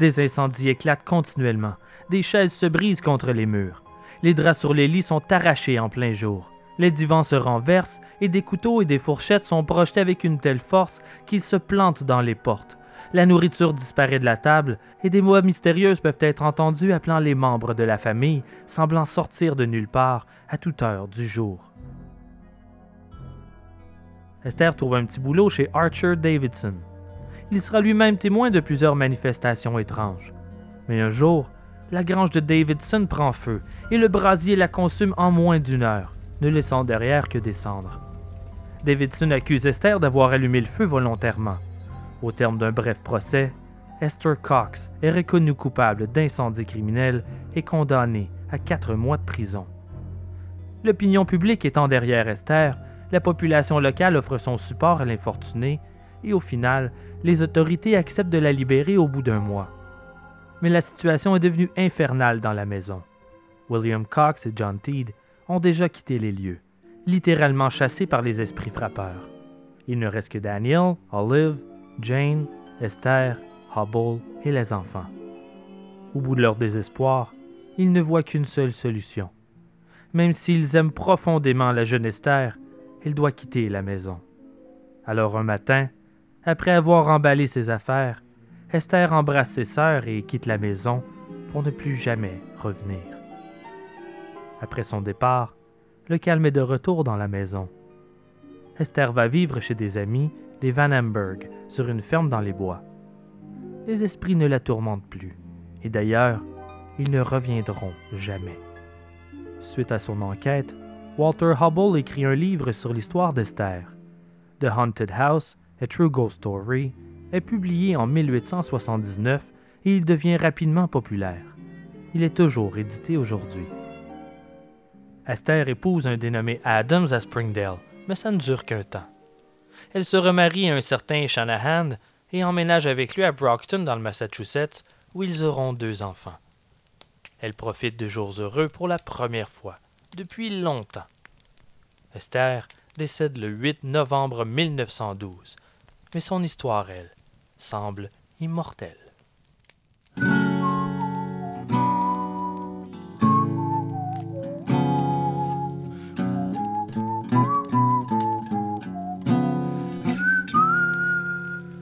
Des incendies éclatent continuellement, des chaises se brisent contre les murs, les draps sur les lits sont arrachés en plein jour, les divans se renversent et des couteaux et des fourchettes sont projetés avec une telle force qu'ils se plantent dans les portes. La nourriture disparaît de la table et des voix mystérieuses peuvent être entendues appelant les membres de la famille, semblant sortir de nulle part à toute heure du jour. Esther trouve un petit boulot chez Archer Davidson. Il sera lui-même témoin de plusieurs manifestations étranges. Mais un jour, la grange de Davidson prend feu et le brasier la consume en moins d'une heure, ne laissant derrière que des cendres. Davidson accuse Esther d'avoir allumé le feu volontairement. Au terme d'un bref procès, Esther Cox est reconnue coupable d'incendie criminel et condamnée à quatre mois de prison. L'opinion publique étant derrière Esther, la population locale offre son support à l'infortuné et au final, les autorités acceptent de la libérer au bout d'un mois. Mais la situation est devenue infernale dans la maison. William Cox et John Teed ont déjà quitté les lieux, littéralement chassés par les esprits frappeurs. Il ne reste que Daniel, Olive, Jane, Esther, Hubble et les enfants. Au bout de leur désespoir, ils ne voient qu'une seule solution. Même s'ils aiment profondément la jeune Esther, il doit quitter la maison. Alors un matin, après avoir emballé ses affaires, Esther embrasse ses sœurs et quitte la maison pour ne plus jamais revenir. Après son départ, le calme est de retour dans la maison. Esther va vivre chez des amis, les Van Amberg, sur une ferme dans les bois. Les esprits ne la tourmentent plus, et d'ailleurs, ils ne reviendront jamais. Suite à son enquête, Walter Hubble écrit un livre sur l'histoire d'Esther. The Haunted House, A True Ghost Story, est publié en 1879 et il devient rapidement populaire. Il est toujours édité aujourd'hui. Esther épouse un dénommé Adams à Springdale, mais ça ne dure qu'un temps. Elle se remarie à un certain Shanahan et emménage avec lui à Brockton dans le Massachusetts, où ils auront deux enfants. Elle profite de jours heureux pour la première fois depuis longtemps. Esther décède le 8 novembre 1912, mais son histoire, elle, semble immortelle.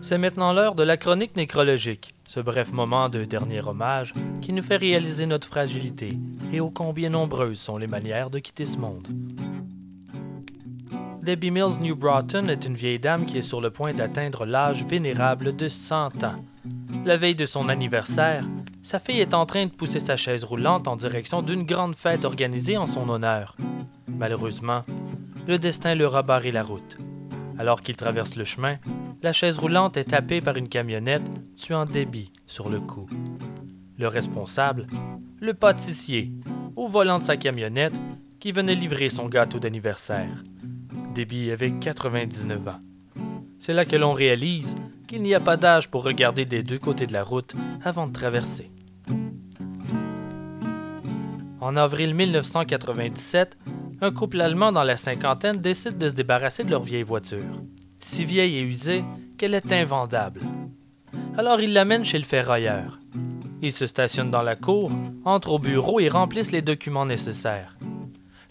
C'est maintenant l'heure de la chronique nécrologique, ce bref moment de dernier hommage qui nous fait réaliser notre fragilité et ô combien nombreuses sont les manières de quitter ce monde. Debbie Mills New Broughton est une vieille dame qui est sur le point d'atteindre l'âge vénérable de 100 ans. La veille de son anniversaire, sa fille est en train de pousser sa chaise roulante en direction d'une grande fête organisée en son honneur. Malheureusement, le destin leur a barré la route. Alors qu'il traverse le chemin, la chaise roulante est tapée par une camionnette, tuant Debbie sur le coup. Le responsable, le pâtissier, au volant de sa camionnette, qui venait livrer son gâteau d'anniversaire. Debbie avait 99 ans. C'est là que l'on réalise qu'il n'y a pas d'âge pour regarder des deux côtés de la route avant de traverser. En avril 1997, un couple allemand dans la cinquantaine décide de se débarrasser de leur vieille voiture, si vieille et usée qu'elle est invendable. Alors ils l'amènent chez le ferrailleur. Ils se stationnent dans la cour, entrent au bureau et remplissent les documents nécessaires.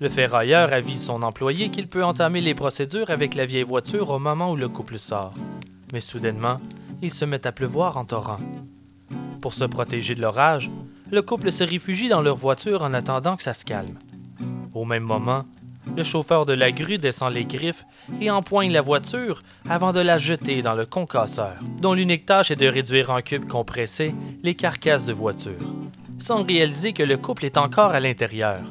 Le ferrailleur avise son employé qu'il peut entamer les procédures avec la vieille voiture au moment où le couple sort. Mais soudainement, il se met à pleuvoir en torrent. Pour se protéger de l'orage, le couple se réfugie dans leur voiture en attendant que ça se calme. Au même moment, le chauffeur de la grue descend les griffes et empoigne la voiture avant de la jeter dans le concasseur, dont l'unique tâche est de réduire en cubes compressés les carcasses de voiture, sans réaliser que le couple est encore à l'intérieur.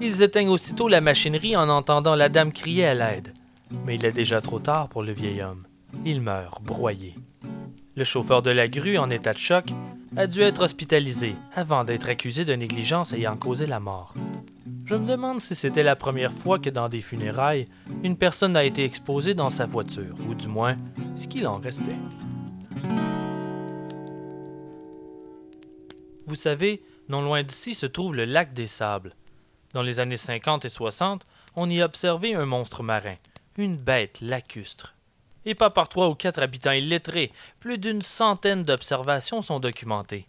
Ils éteignent aussitôt la machinerie en entendant la dame crier à l'aide. Mais il est déjà trop tard pour le vieil homme. Il meurt, broyé. Le chauffeur de la grue, en état de choc, a dû être hospitalisé avant d'être accusé de négligence ayant causé la mort. Je me demande si c'était la première fois que dans des funérailles, une personne a été exposée dans sa voiture, ou du moins, ce qu'il en restait. Vous savez, non loin d'ici se trouve le lac des Sables. Dans les années 50 et 60, on y a observé un monstre marin, une bête lacustre. Et pas par trois ou quatre habitants illettrés, plus d'une centaine d'observations sont documentées.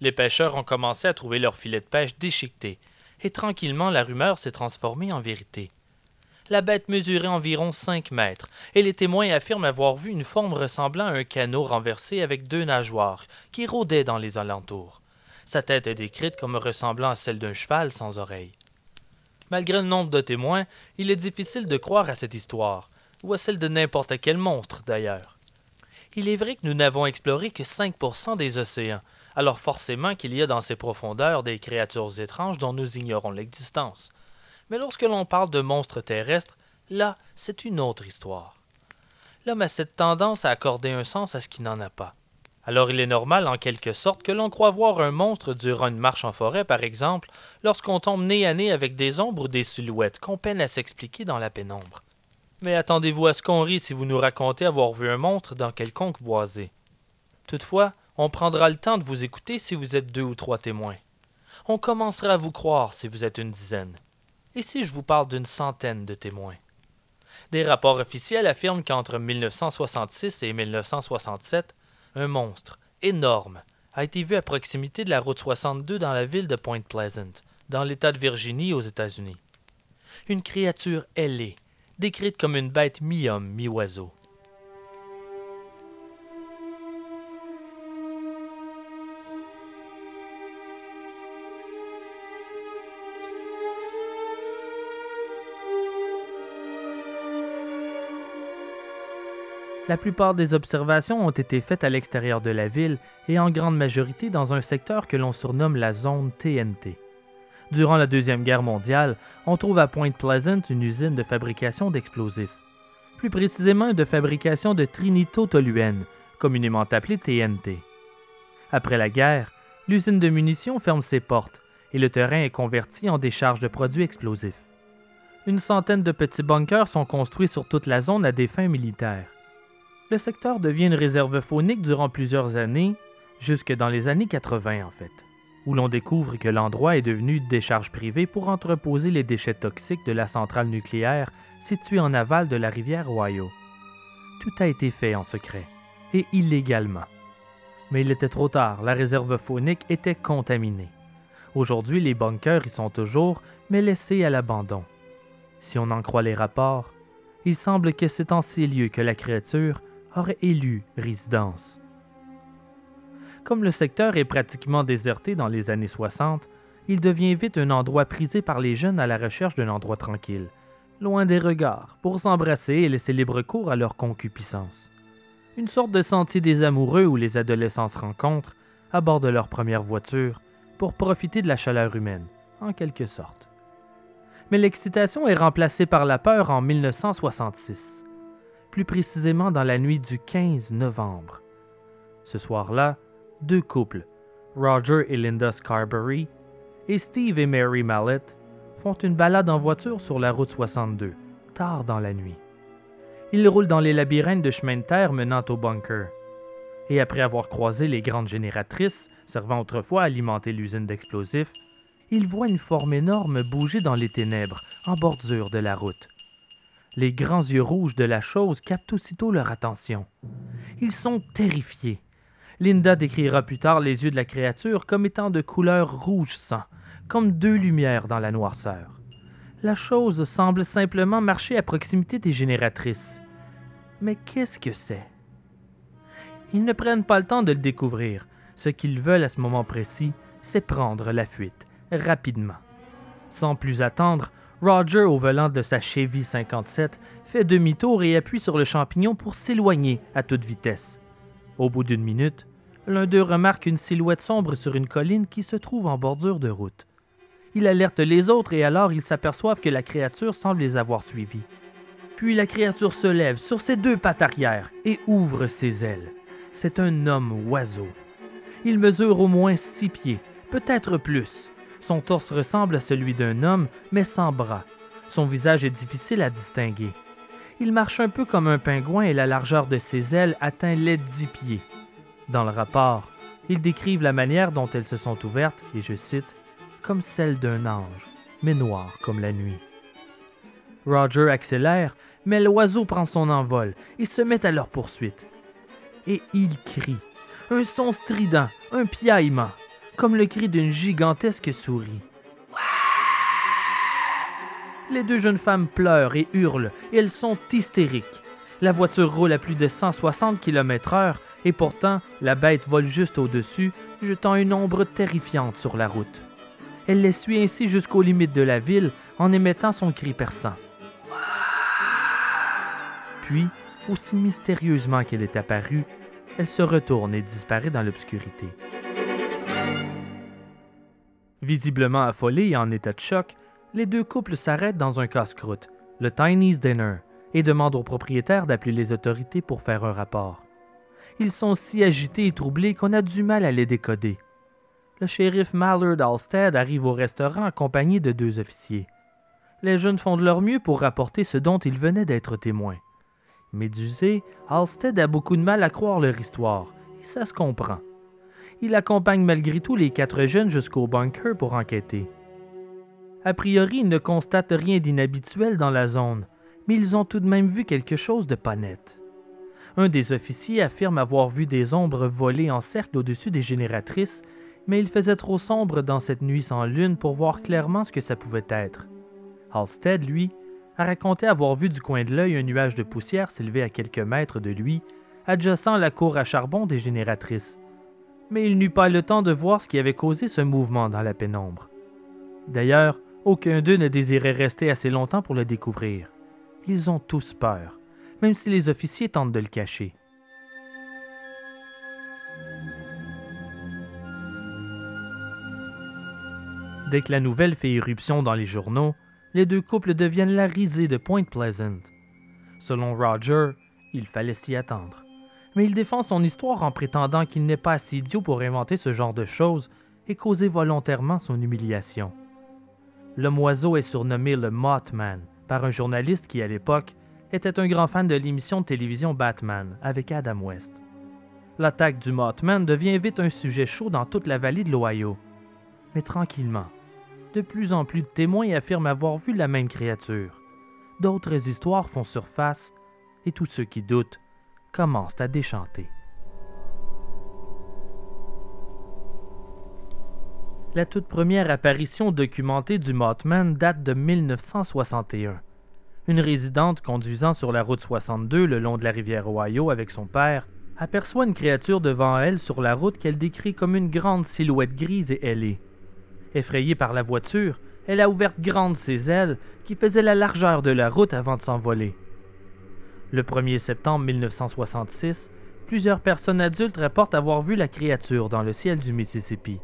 Les pêcheurs ont commencé à trouver leurs filets de pêche déchiquetés, et tranquillement la rumeur s'est transformée en vérité. La bête mesurait environ cinq mètres, et les témoins affirment avoir vu une forme ressemblant à un canot renversé avec deux nageoires, qui rôdaient dans les alentours. Sa tête est décrite comme ressemblant à celle d'un cheval sans oreilles. Malgré le nombre de témoins, il est difficile de croire à cette histoire, ou à celle de n'importe quel monstre d'ailleurs. Il est vrai que nous n'avons exploré que 5% des océans, alors forcément qu'il y a dans ces profondeurs des créatures étranges dont nous ignorons l'existence. Mais lorsque l'on parle de monstres terrestres, là, c'est une autre histoire. L'homme a cette tendance à accorder un sens à ce qui n'en a pas. Alors il est normal en quelque sorte que l'on croit voir un monstre durant une marche en forêt, par exemple, lorsqu'on tombe nez à nez avec des ombres ou des silhouettes qu'on peine à s'expliquer dans la pénombre. Mais attendez-vous à ce qu'on rit si vous nous racontez avoir vu un monstre dans quelconque boisé. Toutefois, on prendra le temps de vous écouter si vous êtes deux ou trois témoins. On commencera à vous croire si vous êtes une dizaine. Et si je vous parle d'une centaine de témoins? Des rapports officiels affirment qu'entre 1966 et 1967, un monstre, énorme, a été vu à proximité de la route 62 dans la ville de Point Pleasant, dans l'État de Virginie aux États-Unis. Une créature ailée, décrite comme une bête mi-homme, mi-oiseau. La plupart des observations ont été faites à l'extérieur de la ville et en grande majorité dans un secteur que l'on surnomme la zone TNT. Durant la Deuxième Guerre mondiale, on trouve à Point Pleasant une usine de fabrication d'explosifs. Plus précisément de fabrication de trinitotoluène, communément appelée TNT. Après la guerre, l'usine de munitions ferme ses portes et le terrain est converti en décharge de produits explosifs. Une centaine de petits bunkers sont construits sur toute la zone à des fins militaires le secteur devient une réserve faunique durant plusieurs années, jusque dans les années 80 en fait, où l'on découvre que l'endroit est devenu une décharge privée pour entreposer les déchets toxiques de la centrale nucléaire située en aval de la rivière Ohio. Tout a été fait en secret, et illégalement. Mais il était trop tard, la réserve faunique était contaminée. Aujourd'hui, les bunkers y sont toujours, mais laissés à l'abandon. Si on en croit les rapports, il semble que c'est en ces lieux que la créature aurait élu résidence. Comme le secteur est pratiquement déserté dans les années 60, il devient vite un endroit prisé par les jeunes à la recherche d'un endroit tranquille, loin des regards, pour s'embrasser et laisser libre cours à leur concupiscence. Une sorte de sentier des amoureux où les adolescents se rencontrent, à bord de leur première voiture, pour profiter de la chaleur humaine, en quelque sorte. Mais l'excitation est remplacée par la peur en 1966, plus précisément dans la nuit du 15 novembre. Ce soir-là, deux couples, Roger et Linda Scarberry, et Steve et Mary Mallet, font une balade en voiture sur la route 62, tard dans la nuit. Ils roulent dans les labyrinthes de chemin de terre menant au bunker. Et après avoir croisé les grandes génératrices servant autrefois à alimenter l'usine d'explosifs, ils voient une forme énorme bouger dans les ténèbres, en bordure de la route. Les grands yeux rouges de la chose captent aussitôt leur attention. Ils sont terrifiés. Linda décrira plus tard les yeux de la créature comme étant de couleur rouge sang, comme deux lumières dans la noirceur. La chose semble simplement marcher à proximité des génératrices. Mais qu'est-ce que c'est? Ils ne prennent pas le temps de le découvrir. Ce qu'ils veulent à ce moment précis, c'est prendre la fuite, rapidement. Sans plus attendre, Roger, au volant de sa Chevy 57, fait demi-tour et appuie sur le champignon pour s'éloigner à toute vitesse. Au bout d'une minute, l'un d'eux remarque une silhouette sombre sur une colline qui se trouve en bordure de route. Il alerte les autres et alors ils s'aperçoivent que la créature semble les avoir suivis. Puis la créature se lève sur ses deux pattes arrière et ouvre ses ailes. C'est un homme oiseau. Il mesure au moins six pieds, peut-être plus. Son torse ressemble à celui d'un homme, mais sans bras. Son visage est difficile à distinguer. Il marche un peu comme un pingouin et la largeur de ses ailes atteint les dix pieds. Dans le rapport, ils décrivent la manière dont elles se sont ouvertes, et je cite, comme celle d'un ange, mais noir comme la nuit. Roger accélère, mais l'oiseau prend son envol et se met à leur poursuite. Et il crie, un son strident, un piaillement, comme le cri d'une gigantesque souris. Les deux jeunes femmes pleurent et hurlent, et elles sont hystériques. La voiture roule à plus de 160 km/h, et pourtant la bête vole juste au-dessus, jetant une ombre terrifiante sur la route. Elle les suit ainsi jusqu'aux limites de la ville en émettant son cri perçant. Puis, aussi mystérieusement qu'elle est apparue, elle se retourne et disparaît dans l'obscurité. Visiblement affolés et en état de choc, les deux couples s'arrêtent dans un casse-croûte, le Tiny's Dinner, et demandent au propriétaire d'appeler les autorités pour faire un rapport. Ils sont si agités et troublés qu'on a du mal à les décoder. Le shérif Mallard Alstead arrive au restaurant accompagné de deux officiers. Les jeunes font de leur mieux pour rapporter ce dont ils venaient d'être témoins. Médusé, Halstead a beaucoup de mal à croire leur histoire, et ça se comprend. Il accompagne malgré tout les quatre jeunes jusqu'au bunker pour enquêter. A priori, ils ne constatent rien d'inhabituel dans la zone, mais ils ont tout de même vu quelque chose de pas net. Un des officiers affirme avoir vu des ombres voler en cercle au-dessus des génératrices, mais il faisait trop sombre dans cette nuit sans lune pour voir clairement ce que ça pouvait être. Halstead, lui, a raconté avoir vu du coin de l'œil un nuage de poussière s'élever à quelques mètres de lui, adjacent à la cour à charbon des génératrices. Mais il n'eut pas le temps de voir ce qui avait causé ce mouvement dans la pénombre. D'ailleurs, aucun d'eux ne désirait rester assez longtemps pour le découvrir. Ils ont tous peur, même si les officiers tentent de le cacher. Dès que la nouvelle fait irruption dans les journaux, les deux couples deviennent la risée de Point Pleasant. Selon Roger, il fallait s'y attendre. Mais il défend son histoire en prétendant qu'il n'est pas assez idiot pour inventer ce genre de choses et causer volontairement son humiliation. L'homme oiseau est surnommé le Mothman par un journaliste qui, à l'époque, était un grand fan de l'émission de télévision Batman avec Adam West. L'attaque du Mothman devient vite un sujet chaud dans toute la vallée de l'Ohio. Mais tranquillement, de plus en plus de témoins affirment avoir vu la même créature. D'autres histoires font surface et tous ceux qui doutent commencent à déchanter. La toute première apparition documentée du Mothman date de 1961. Une résidente conduisant sur la route 62 le long de la rivière Ohio avec son père aperçoit une créature devant elle sur la route qu'elle décrit comme une grande silhouette grise et ailée. Effrayée par la voiture, Elle a ouvert grandes ses ailes qui faisaient la largeur de la route avant de s'envoler. Le 1er septembre 1966, plusieurs personnes adultes rapportent avoir vu la créature dans le ciel du Mississippi.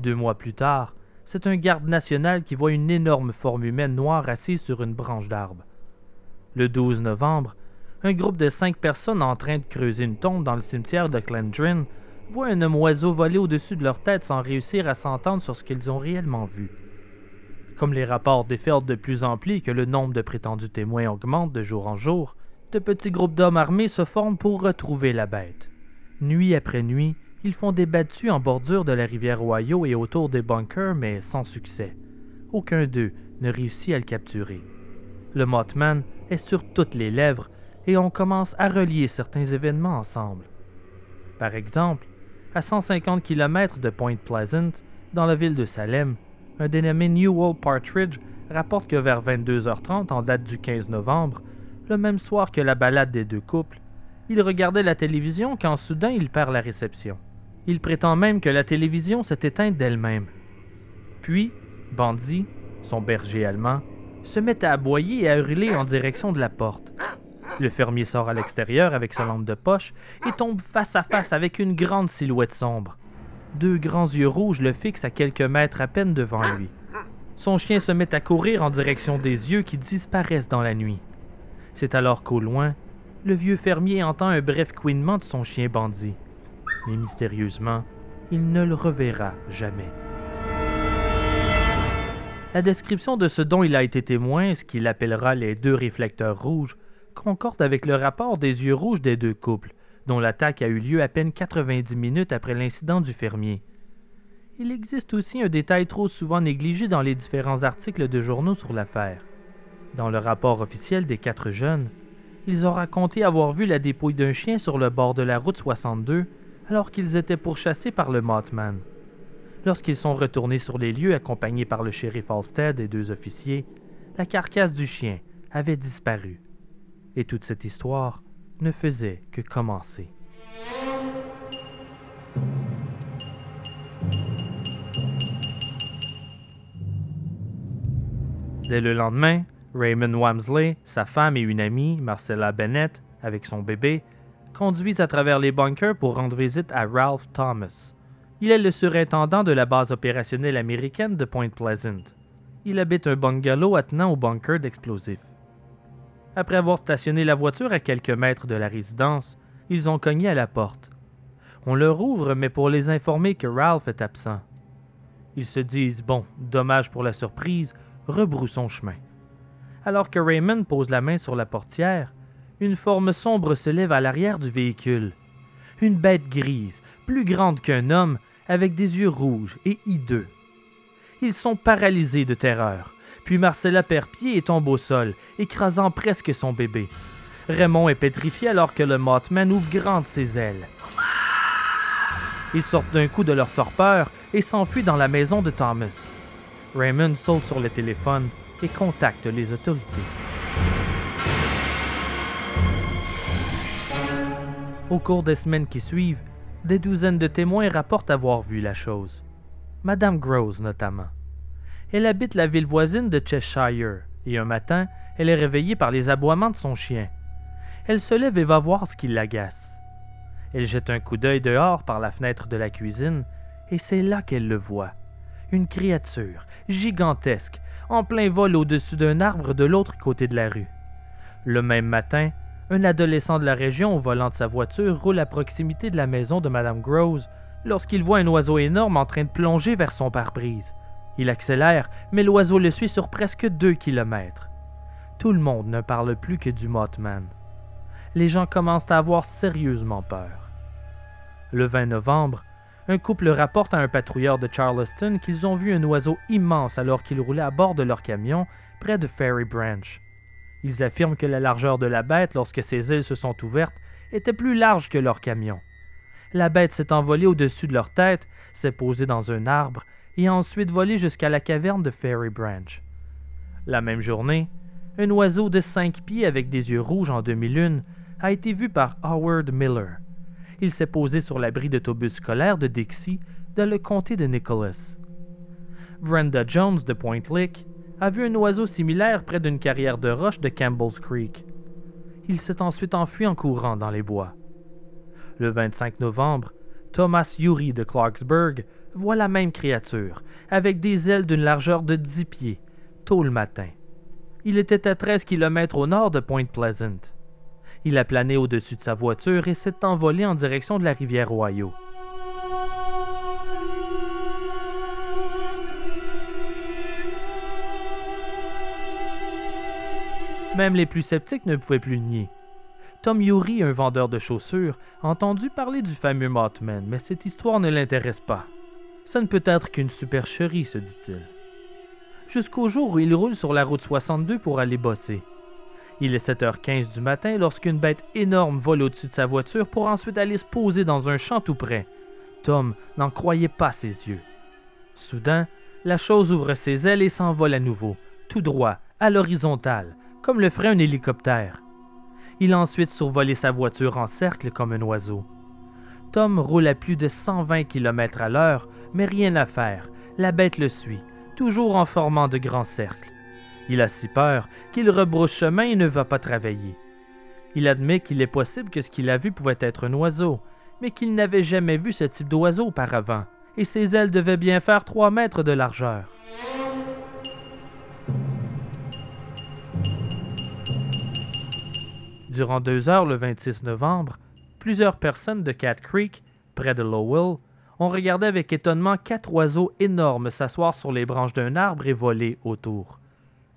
Deux mois plus tard, c'est un garde national qui voit une énorme forme humaine noire assise sur une branche d'arbre. Le 12 novembre, un groupe de cinq personnes en train de creuser une tombe dans le cimetière de Glendrin voit un homme oiseau voler au-dessus de leur tête sans réussir à s'entendre sur ce qu'ils ont réellement vu. Comme les rapports déferlent de plus en plus et que le nombre de prétendus témoins augmente de jour en jour, de petits groupes d'hommes armés se forment pour retrouver la bête. Nuit après nuit, ils font des battues en bordure de la rivière Ohio et autour des bunkers, mais sans succès. Aucun d'eux ne réussit à le capturer. Le Mothman est sur toutes les lèvres et on commence à relier certains événements ensemble. Par exemple, à 150 km de Point Pleasant, dans la ville de Salem, un dénommé Newell Partridge rapporte que vers 22h30 en date du 15 novembre, le même soir que la balade des deux couples, il regardait la télévision quand soudain il perd la réception. Il prétend même que la télévision s'est éteinte d'elle-même. Puis, Bandit, son berger allemand, se met à aboyer et à hurler en direction de la porte. Le fermier sort à l'extérieur avec sa lampe de poche et tombe face à face avec une grande silhouette sombre. Deux grands yeux rouges le fixent à quelques mètres à peine devant lui. Son chien se met à courir en direction des yeux qui disparaissent dans la nuit. C'est alors qu'au loin, le vieux fermier entend un bref couinement de son chien bandit. Mais mystérieusement, il ne le reverra jamais. La description de ce dont il a été témoin, ce qu'il appellera les deux réflecteurs rouges, concorde avec le rapport des yeux rouges des deux couples, dont l'attaque a eu lieu à peine 90 minutes après l'incident du fermier. Il existe aussi un détail trop souvent négligé dans les différents articles de journaux sur l'affaire. Dans le rapport officiel des quatre jeunes, ils ont raconté avoir vu la dépouille d'un chien sur le bord de la route 62 alors qu'ils étaient pourchassés par le Mothman. Lorsqu'ils sont retournés sur les lieux accompagnés par le shérif Halstead et deux officiers, la carcasse du chien avait disparu. Et toute cette histoire ne faisait que commencer. Dès le lendemain, Raymond Wamsley, sa femme et une amie, Marcella Bennett, avec son bébé, conduisent à travers les bunkers pour rendre visite à Ralph Thomas. Il est le surintendant de la base opérationnelle américaine de Point Pleasant. Il habite un bungalow attenant au bunker d'explosifs. Après avoir stationné la voiture à quelques mètres de la résidence, ils ont cogné à la porte. On leur ouvre, mais pour les informer que Ralph est absent. Ils se disent Bon, dommage pour la surprise, rebroussons chemin. Alors que Raymond pose la main sur la portière, une forme sombre se lève à l'arrière du véhicule. Une bête grise, plus grande qu'un homme, avec des yeux rouges et hideux. Ils sont paralysés de terreur. Puis Marcella perd pied et tombe au sol, écrasant presque son bébé. Raymond est pétrifié alors que le Mothman ouvre grand ses ailes. Ils sortent d'un coup de leur torpeur et s'enfuient dans la maison de Thomas. Raymond saute sur le téléphone et contacte les autorités. Au cours des semaines qui suivent, des douzaines de témoins rapportent avoir vu la chose. Madame Groves notamment. Elle habite la ville voisine de Cheshire, et un matin, elle est réveillée par les aboiements de son chien. Elle se lève et va voir ce qui l'agace. Elle jette un coup d'œil dehors par la fenêtre de la cuisine, et c'est là qu'elle le voit. Une créature, gigantesque, en plein vol au-dessus d'un arbre de l'autre côté de la rue. Le même matin, un adolescent de la région au volant de sa voiture roule à proximité de la maison de Madame Groves lorsqu'il voit un oiseau énorme en train de plonger vers son pare-brise. Il accélère, mais l'oiseau le suit sur presque deux kilomètres. Tout le monde ne parle plus que du Mothman. Les gens commencent à avoir sérieusement peur. Le 20 novembre, un couple rapporte à un patrouilleur de Charleston qu'ils ont vu un oiseau immense alors qu'il roulait à bord de leur camion près de Ferry Branch. Ils affirment que la largeur de la bête, lorsque ses ailes se sont ouvertes, était plus large que leur camion. La bête s'est envolée au-dessus de leur tête, s'est posée dans un arbre et a ensuite volé jusqu'à la caverne de Fairy Branch. La même journée, un oiseau de cinq pieds avec des yeux rouges en demi-lune a été vu par Howard Miller. Il s'est posé sur l'abri d'autobus scolaire de Dixie dans le comté de Nicholas. Brenda Jones de Point Lick, a vu un oiseau similaire près d'une carrière de roche de Campbell's Creek. Il s'est ensuite enfui en courant dans les bois. Le 25 novembre, Thomas Yuri de Clarksburg voit la même créature, avec des ailes d'une largeur de 10 pieds, tôt le matin. Il était à 13 km au nord de Point Pleasant. Il a plané au-dessus de sa voiture et s'est envolé en direction de la rivière Ohio. Même les plus sceptiques ne pouvaient plus nier. Tom Yuri, un vendeur de chaussures, a entendu parler du fameux Mothman, mais cette histoire ne l'intéresse pas. Ça ne peut être qu'une supercherie, se dit-il. Jusqu'au jour où il roule sur la route 62 pour aller bosser. Il est 7h15 du matin lorsqu'une bête énorme vole au-dessus de sa voiture pour ensuite aller se poser dans un champ tout près. Tom n'en croyait pas ses yeux. Soudain, la chose ouvre ses ailes et s'envole à nouveau, tout droit, à l'horizontale, comme le ferait un hélicoptère. Il a ensuite survolé sa voiture en cercle comme un oiseau. Tom roule à plus de 120 km à l'heure, mais rien à faire. La bête le suit, toujours en formant de grands cercles. Il a si peur qu'il rebrousse chemin et ne va pas travailler. Il admet qu'il est possible que ce qu'il a vu pouvait être un oiseau, mais qu'il n'avait jamais vu ce type d'oiseau auparavant, et ses ailes devaient bien faire trois mètres de largeur. Durant deux heures le 26 novembre, plusieurs personnes de Cat Creek, près de Lowell, ont regardé avec étonnement quatre oiseaux énormes s'asseoir sur les branches d'un arbre et voler autour.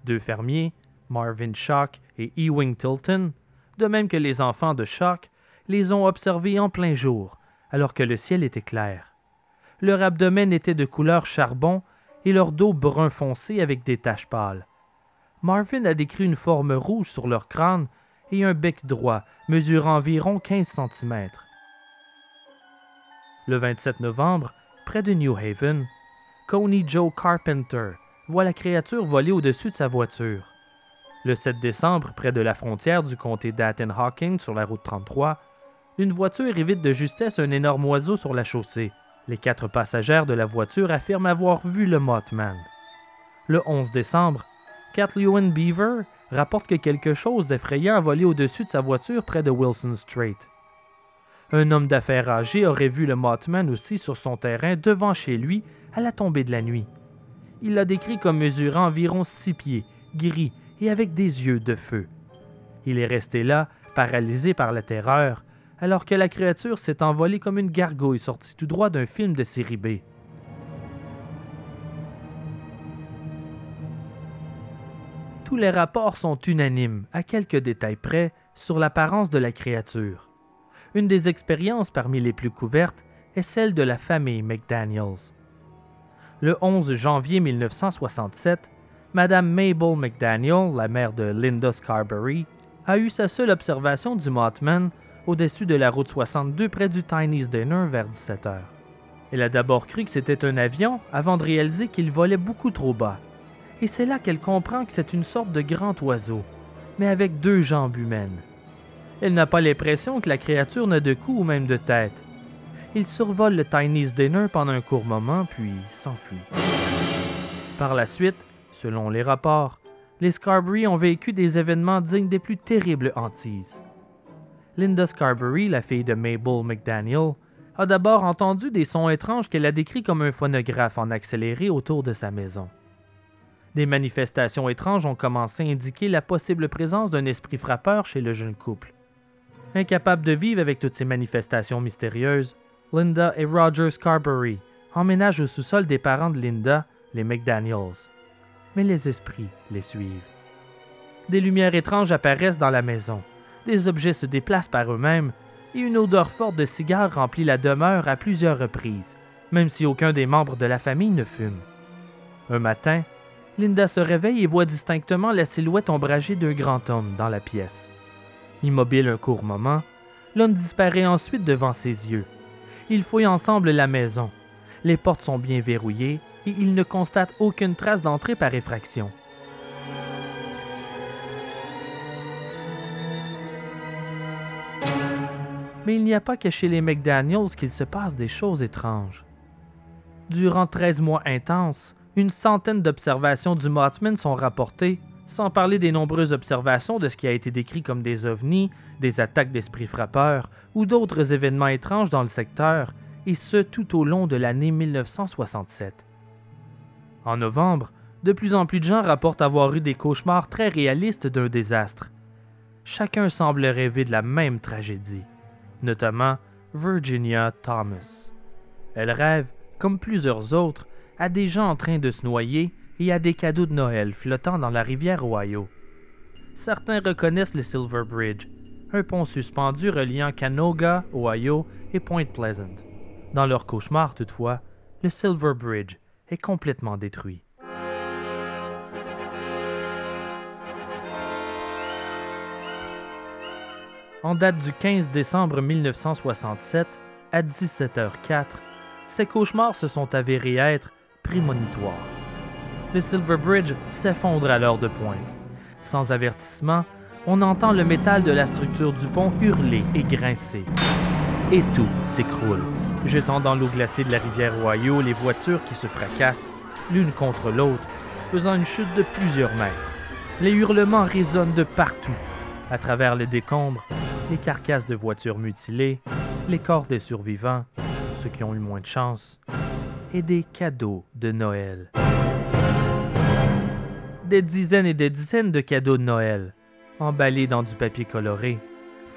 Deux fermiers, Marvin Shock et Ewing Tilton, de même que les enfants de Shock, les ont observés en plein jour, alors que le ciel était clair. Leur abdomen était de couleur charbon et leur dos brun foncé avec des taches pâles. Marvin a décrit une forme rouge sur leur crâne et un bec droit, mesurant environ 15 cm. Le 27 novembre, près de New Haven, Coney Joe Carpenter voit la créature voler au-dessus de sa voiture. Le 7 décembre, près de la frontière du comté d'Atten-Hawking sur la route 33, une voiture évite de justesse un énorme oiseau sur la chaussée. Les quatre passagères de la voiture affirment avoir vu le Mothman. Le 11 décembre, Kathleen Beaver rapporte que quelque chose d'effrayant a volé au-dessus de sa voiture près de Wilson Strait. Un homme d'affaires âgé aurait vu le Mothman aussi sur son terrain devant chez lui à la tombée de la nuit. Il l'a décrit comme mesurant environ six pieds, gris et avec des yeux de feu. Il est resté là, paralysé par la terreur, alors que la créature s'est envolée comme une gargouille sortie tout droit d'un film de série B. Tous les rapports sont unanimes, à quelques détails près, sur l'apparence de la créature. Une des expériences parmi les plus couvertes est celle de la famille McDaniels. Le 11 janvier 1967, Madame Mabel McDaniel, la mère de Linda Scarberry, a eu sa seule observation du Mothman au-dessus de la route 62 près du Tiny's Dinner vers 17 heures. Elle a d'abord cru que c'était un avion avant de réaliser qu'il volait beaucoup trop bas et c'est là qu'elle comprend que c'est une sorte de grand oiseau, mais avec deux jambes humaines. Elle n'a pas l'impression que la créature n'a de cou ou même de tête. Il survole le Tiny's Dinner pendant un court moment, puis s'enfuit. Par la suite, selon les rapports, les Scarberry ont vécu des événements dignes des plus terribles hantises. Linda Scarberry, la fille de Mabel McDaniel, a d'abord entendu des sons étranges qu'elle a décrits comme un phonographe en accéléré autour de sa maison. Des manifestations étranges ont commencé à indiquer la possible présence d'un esprit frappeur chez le jeune couple. Incapable de vivre avec toutes ces manifestations mystérieuses, Linda et Roger Scarberry emménagent au sous-sol des parents de Linda, les McDaniels. Mais les esprits les suivent. Des lumières étranges apparaissent dans la maison, des objets se déplacent par eux-mêmes, et une odeur forte de cigare remplit la demeure à plusieurs reprises, même si aucun des membres de la famille ne fume. Un matin, Linda se réveille et voit distinctement la silhouette ombragée d'un grand homme dans la pièce. Immobile un court moment, l'homme disparaît ensuite devant ses yeux. Ils fouillent ensemble la maison. Les portes sont bien verrouillées et ils ne constatent aucune trace d'entrée par effraction. Mais il n'y a pas que chez les McDaniels qu'il se passe des choses étranges. Durant 13 mois intenses, Une centaine d'observations du Mothman sont rapportées, sans parler des nombreuses observations de ce qui a été décrit comme des ovnis, des attaques d'esprits frappeurs ou d'autres événements étranges dans le secteur, et ce tout au long de l'année 1967. En novembre, de plus en plus de gens rapportent avoir eu des cauchemars très réalistes d'un désastre. Chacun semble rêver de la même tragédie, notamment Virginia Thomas. Elle rêve, comme plusieurs autres, à des gens en train de se noyer et à des cadeaux de Noël flottant dans la rivière Ohio. Certains reconnaissent le Silver Bridge, un pont suspendu reliant Canoga, Ohio, et Point Pleasant. Dans leur cauchemar, toutefois, le Silver Bridge est complètement détruit. En date du 15 décembre 1967, à 17h04, ces cauchemars se sont avérés être prémonitoires. Le Silver Bridge s'effondre à l'heure de pointe. Sans avertissement, on entend le métal de la structure du pont hurler et grincer. Et tout s'écroule, jetant dans l'eau glacée de la rivière Ohio les voitures qui se fracassent l'une contre l'autre, faisant une chute de plusieurs mètres. Les hurlements résonnent de partout, à travers les décombres, les carcasses de voitures mutilées, les corps des survivants, ceux qui ont eu moins de chance, et des cadeaux de Noël. Des dizaines et des dizaines de cadeaux de Noël, emballés dans du papier coloré,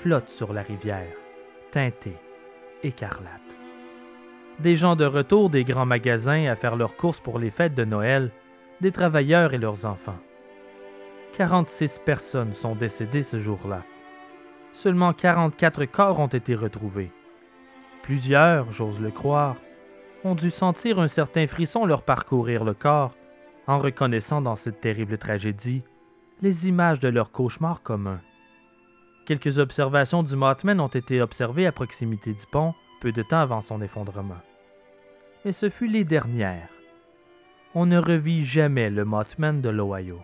flottent sur la rivière, teintés, écarlates. Des gens de retour des grands magasins à faire leurs courses pour les fêtes de Noël, des travailleurs et leurs enfants. 46 personnes sont décédées ce jour-là seulement 44 corps ont été retrouvés. Plusieurs, j'ose le croire, ont dû sentir un certain frisson leur parcourir le corps en reconnaissant dans cette terrible tragédie les images de leur cauchemar commun. Quelques observations du Mothman ont été observées à proximité du pont peu de temps avant son effondrement. Mais ce fut les dernières. On ne revit jamais le Mothman de l'Ohio.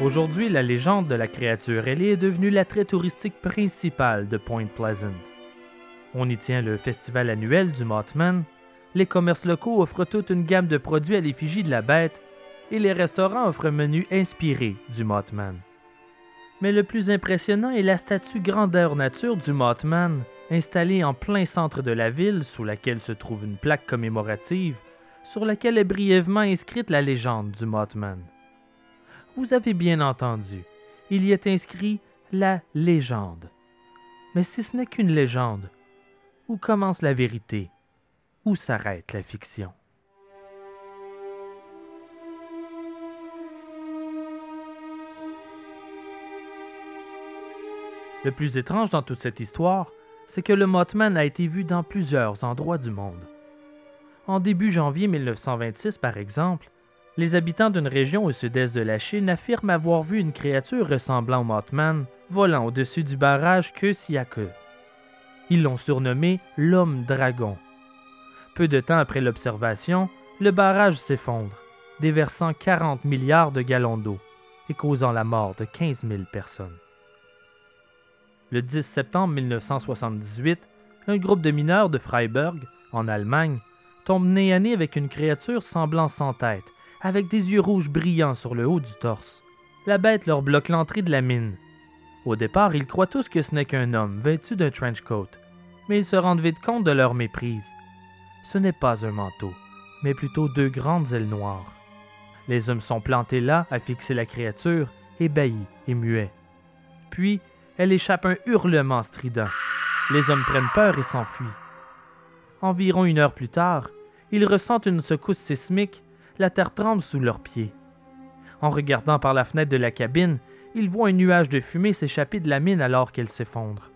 Aujourd'hui, la légende de la créature ailée est devenue l'attrait touristique principal de Point Pleasant. On y tient le festival annuel du Mothman, les commerces locaux offrent toute une gamme de produits à l'effigie de la bête, et les restaurants offrent un menu inspiré du Mothman. Mais le plus impressionnant est la statue grandeur nature du Mothman, installée en plein centre de la ville, sous laquelle se trouve une plaque commémorative, sur laquelle est brièvement inscrite la légende du Mothman. Vous avez bien entendu, il y est inscrit la légende. Mais si ce n'est qu'une légende, où commence la vérité? Où s'arrête la fiction? Le plus étrange dans toute cette histoire, c'est que le Mothman a été vu dans plusieurs endroits du monde. En début janvier 1926, par exemple, les habitants d'une région au sud-est de la Chine affirment avoir vu une créature ressemblant au Mothman volant au-dessus du barrage Kösiake. Ils l'ont surnommé l'homme dragon. Peu de temps après l'observation, le barrage s'effondre, déversant 40 milliards de gallons d'eau et causant la mort de 15 000 personnes. Le 10 septembre 1978, un groupe de mineurs de Freiburg, en Allemagne, tombe nez à nez avec une créature semblant sans tête avec des yeux rouges brillants sur le haut du torse. La bête leur bloque l'entrée de la mine. Au départ, ils croient tous que ce n'est qu'un homme vêtu d'un trench coat, mais ils se rendent vite compte de leur méprise. Ce n'est pas un manteau, mais plutôt deux grandes ailes noires. Les hommes sont plantés là à fixer la créature, ébahis et muets. Puis, elle échappe un hurlement strident. Les hommes prennent peur et s'enfuient. Environ une heure plus tard, ils ressentent une secousse sismique la terre tremble sous leurs pieds. En regardant par la fenêtre de la cabine, ils voient un nuage de fumée s'échapper de la mine alors qu'elle s'effondre.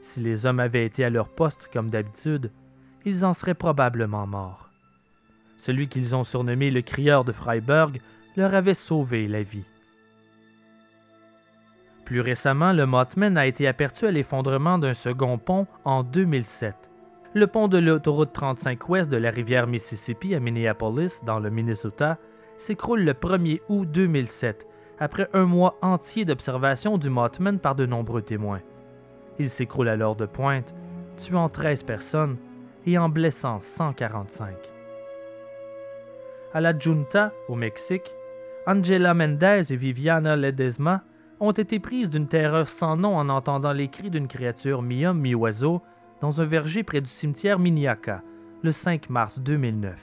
Si les hommes avaient été à leur poste comme d'habitude, ils en seraient probablement morts. Celui qu'ils ont surnommé le crieur de Freiburg leur avait sauvé la vie. Plus récemment, le Mothman a été aperçu à l'effondrement d'un second pont en 2007 le pont de l'autoroute 35 ouest de la rivière Mississippi à Minneapolis, dans le Minnesota, s'écroule le 1er août 2007 après un mois entier d'observation du Mothman par de nombreux témoins. Il s'écroule alors de pointe, tuant 13 personnes et en blessant 145. À la Junta, au Mexique, Angela Mendez et Viviana Ledesma ont été prises d'une terreur sans nom en entendant les cris d'une créature mi-homme mi-oiseau dans un verger près du cimetière Miniaca, le 5 mars 2009.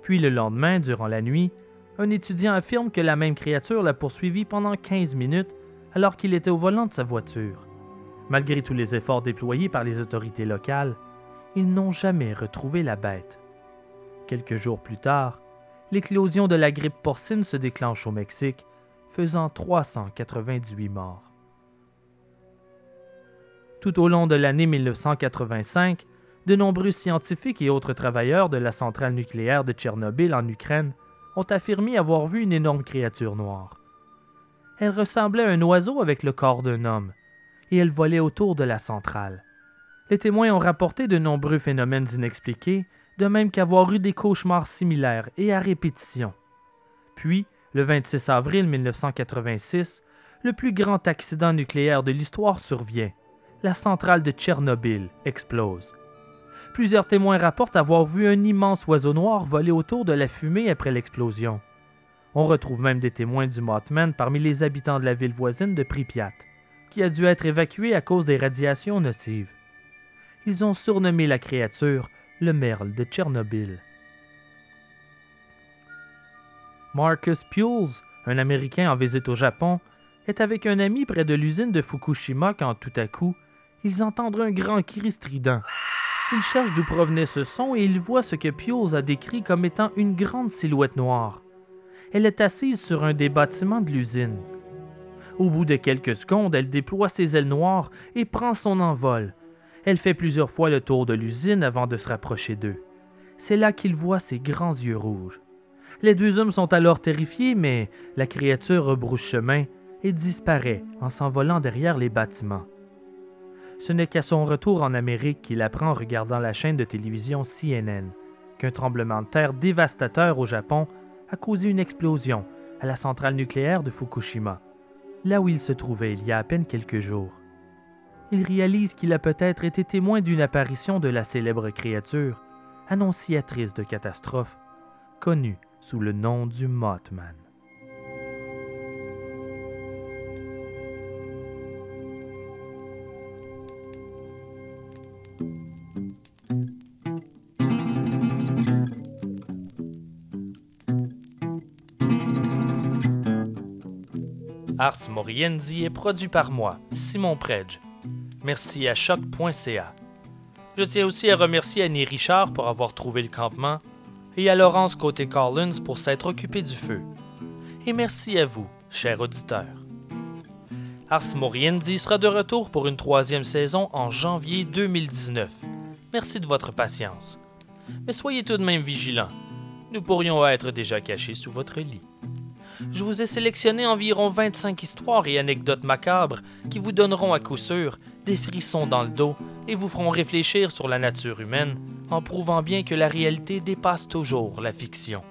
Puis le lendemain, durant la nuit, un étudiant affirme que la même créature l'a poursuivi pendant 15 minutes alors qu'il était au volant de sa voiture. Malgré tous les efforts déployés par les autorités locales, ils n'ont jamais retrouvé la bête. Quelques jours plus tard, l'éclosion de la grippe porcine se déclenche au Mexique, faisant 398 morts. Tout au long de l'année 1985, de nombreux scientifiques et autres travailleurs de la centrale nucléaire de Tchernobyl en Ukraine ont affirmé avoir vu une énorme créature noire. Elle ressemblait à un oiseau avec le corps d'un homme, et elle volait autour de la centrale. Les témoins ont rapporté de nombreux phénomènes inexpliqués, de même qu'avoir eu des cauchemars similaires et à répétition. Puis, le 26 avril 1986, le plus grand accident nucléaire de l'histoire survient. La centrale de Tchernobyl explose. Plusieurs témoins rapportent avoir vu un immense oiseau noir voler autour de la fumée après l'explosion. On retrouve même des témoins du Mothman parmi les habitants de la ville voisine de Pripyat, qui a dû être évacuée à cause des radiations nocives. Ils ont surnommé la créature le merle de Tchernobyl. Marcus Pules, un Américain en visite au Japon, est avec un ami près de l'usine de Fukushima quand tout à coup, ils entendent un grand cri strident. Il cherche d'où provenait ce son et il voit ce que Pules a décrit comme étant une grande silhouette noire. Elle est assise sur un des bâtiments de l'usine. Au bout de quelques secondes, elle déploie ses ailes noires et prend son envol. Elle fait plusieurs fois le tour de l'usine avant de se rapprocher d'eux. C'est là qu'il voit ses grands yeux rouges. Les deux hommes sont alors terrifiés, mais la créature rebrousse chemin et disparaît en s'envolant derrière les bâtiments. Ce n'est qu'à son retour en Amérique qu'il apprend en regardant la chaîne de télévision CNN qu'un tremblement de terre dévastateur au Japon a causé une explosion à la centrale nucléaire de Fukushima, là où il se trouvait il y a à peine quelques jours. Il réalise qu'il a peut-être été témoin d'une apparition de la célèbre créature, annonciatrice de catastrophes, connue sous le nom du Mothman. Ars Moriendi est produit par moi, Simon Predge. Merci à choc.ca. Je tiens aussi à remercier Annie Richard pour avoir trouvé le campement et à Laurence Côté-Collins pour s'être occupé du feu. Et merci à vous, chers auditeurs. Ars Moriendi sera de retour pour une troisième saison en janvier 2019. Merci de votre patience. Mais soyez tout de même vigilants. Nous pourrions être déjà cachés sous votre lit je vous ai sélectionné environ 25 histoires et anecdotes macabres qui vous donneront à coup sûr des frissons dans le dos et vous feront réfléchir sur la nature humaine en prouvant bien que la réalité dépasse toujours la fiction.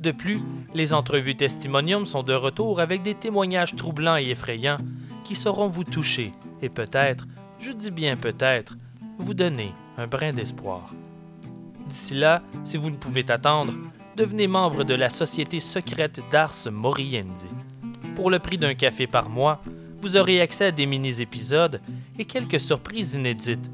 De plus, les entrevues testimonium sont de retour avec des témoignages troublants et effrayants qui sauront vous toucher et peut-être, je dis bien peut-être, vous donner un brin d'espoir. D'ici là, si vous ne pouvez attendre, devenez membre de la Société secrète d'Ars Moriendi. Pour le prix d'un café par mois, vous aurez accès à des mini-épisodes et quelques surprises inédites.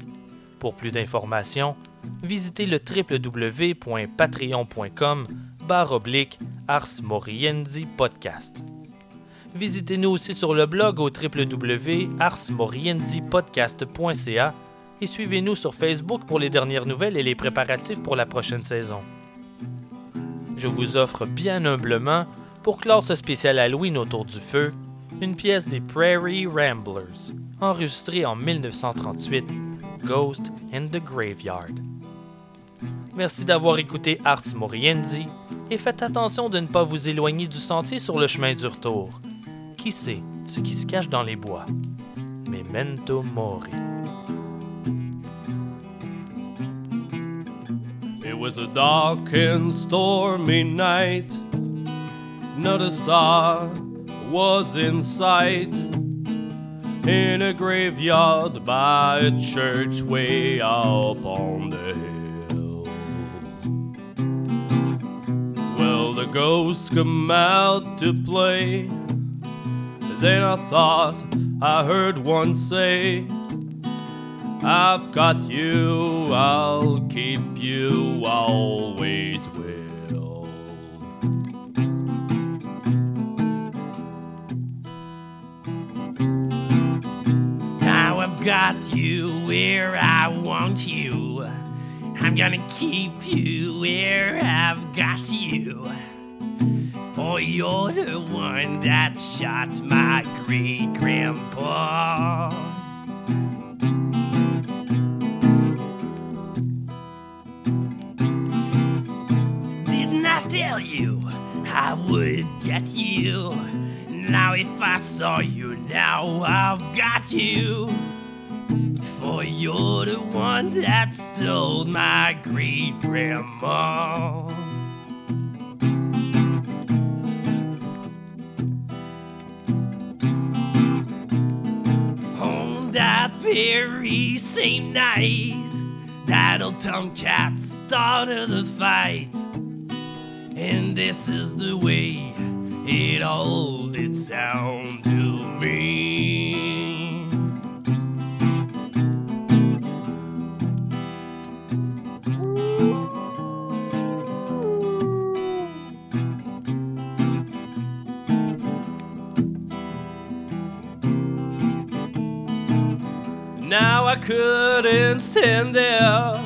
Pour plus d'informations, visitez le www.patreon.com barre oblique Ars Moriendi Podcast. Visitez-nous aussi sur le blog au www.arsmoriendipodcast.ca et suivez-nous sur Facebook pour les dernières nouvelles et les préparatifs pour la prochaine saison je vous offre bien humblement, pour clore ce spécial Halloween autour du feu, une pièce des Prairie Ramblers, enregistrée en 1938, Ghost in the Graveyard. Merci d'avoir écouté Ars Moriendi et faites attention de ne pas vous éloigner du sentier sur le chemin du retour. Qui sait ce qui se cache dans les bois? Memento Mori. It was a dark and stormy night. Not a star was in sight in a graveyard by a church way up on the hill. Well, the ghosts come out to play. Then I thought I heard one say, I've got you, I'll keep you, always will. Now I've got you where I want you. I'm gonna keep you where I've got you. For you're the one that shot my great grandpa. Tell you I would get you? Now, if I saw you now, I've got you. For you're the one that stole my great grandma. On that very same night, that old tomcat started the fight. And this is the way it all did sound to me. Now I couldn't stand there.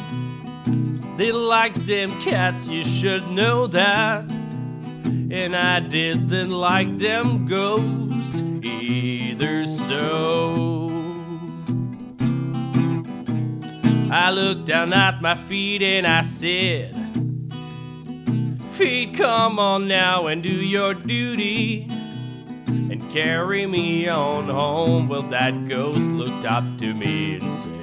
They like them cats, you should know that. And I didn't like them ghosts either, so. I looked down at my feet and I said, Feet, come on now and do your duty and carry me on home. Well, that ghost looked up to me and says,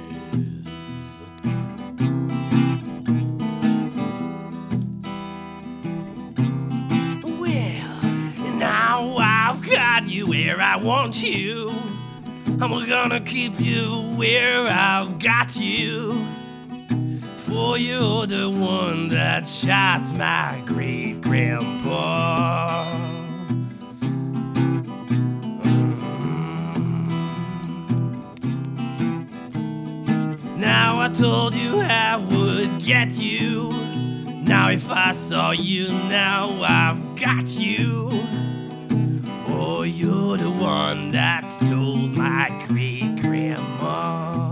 I want you. I'm gonna keep you where I've got you. For you're the one that shot my great grandpa. Mm. Now I told you I would get you. Now if I saw you now, I've got you you're the one that stole my great grandma.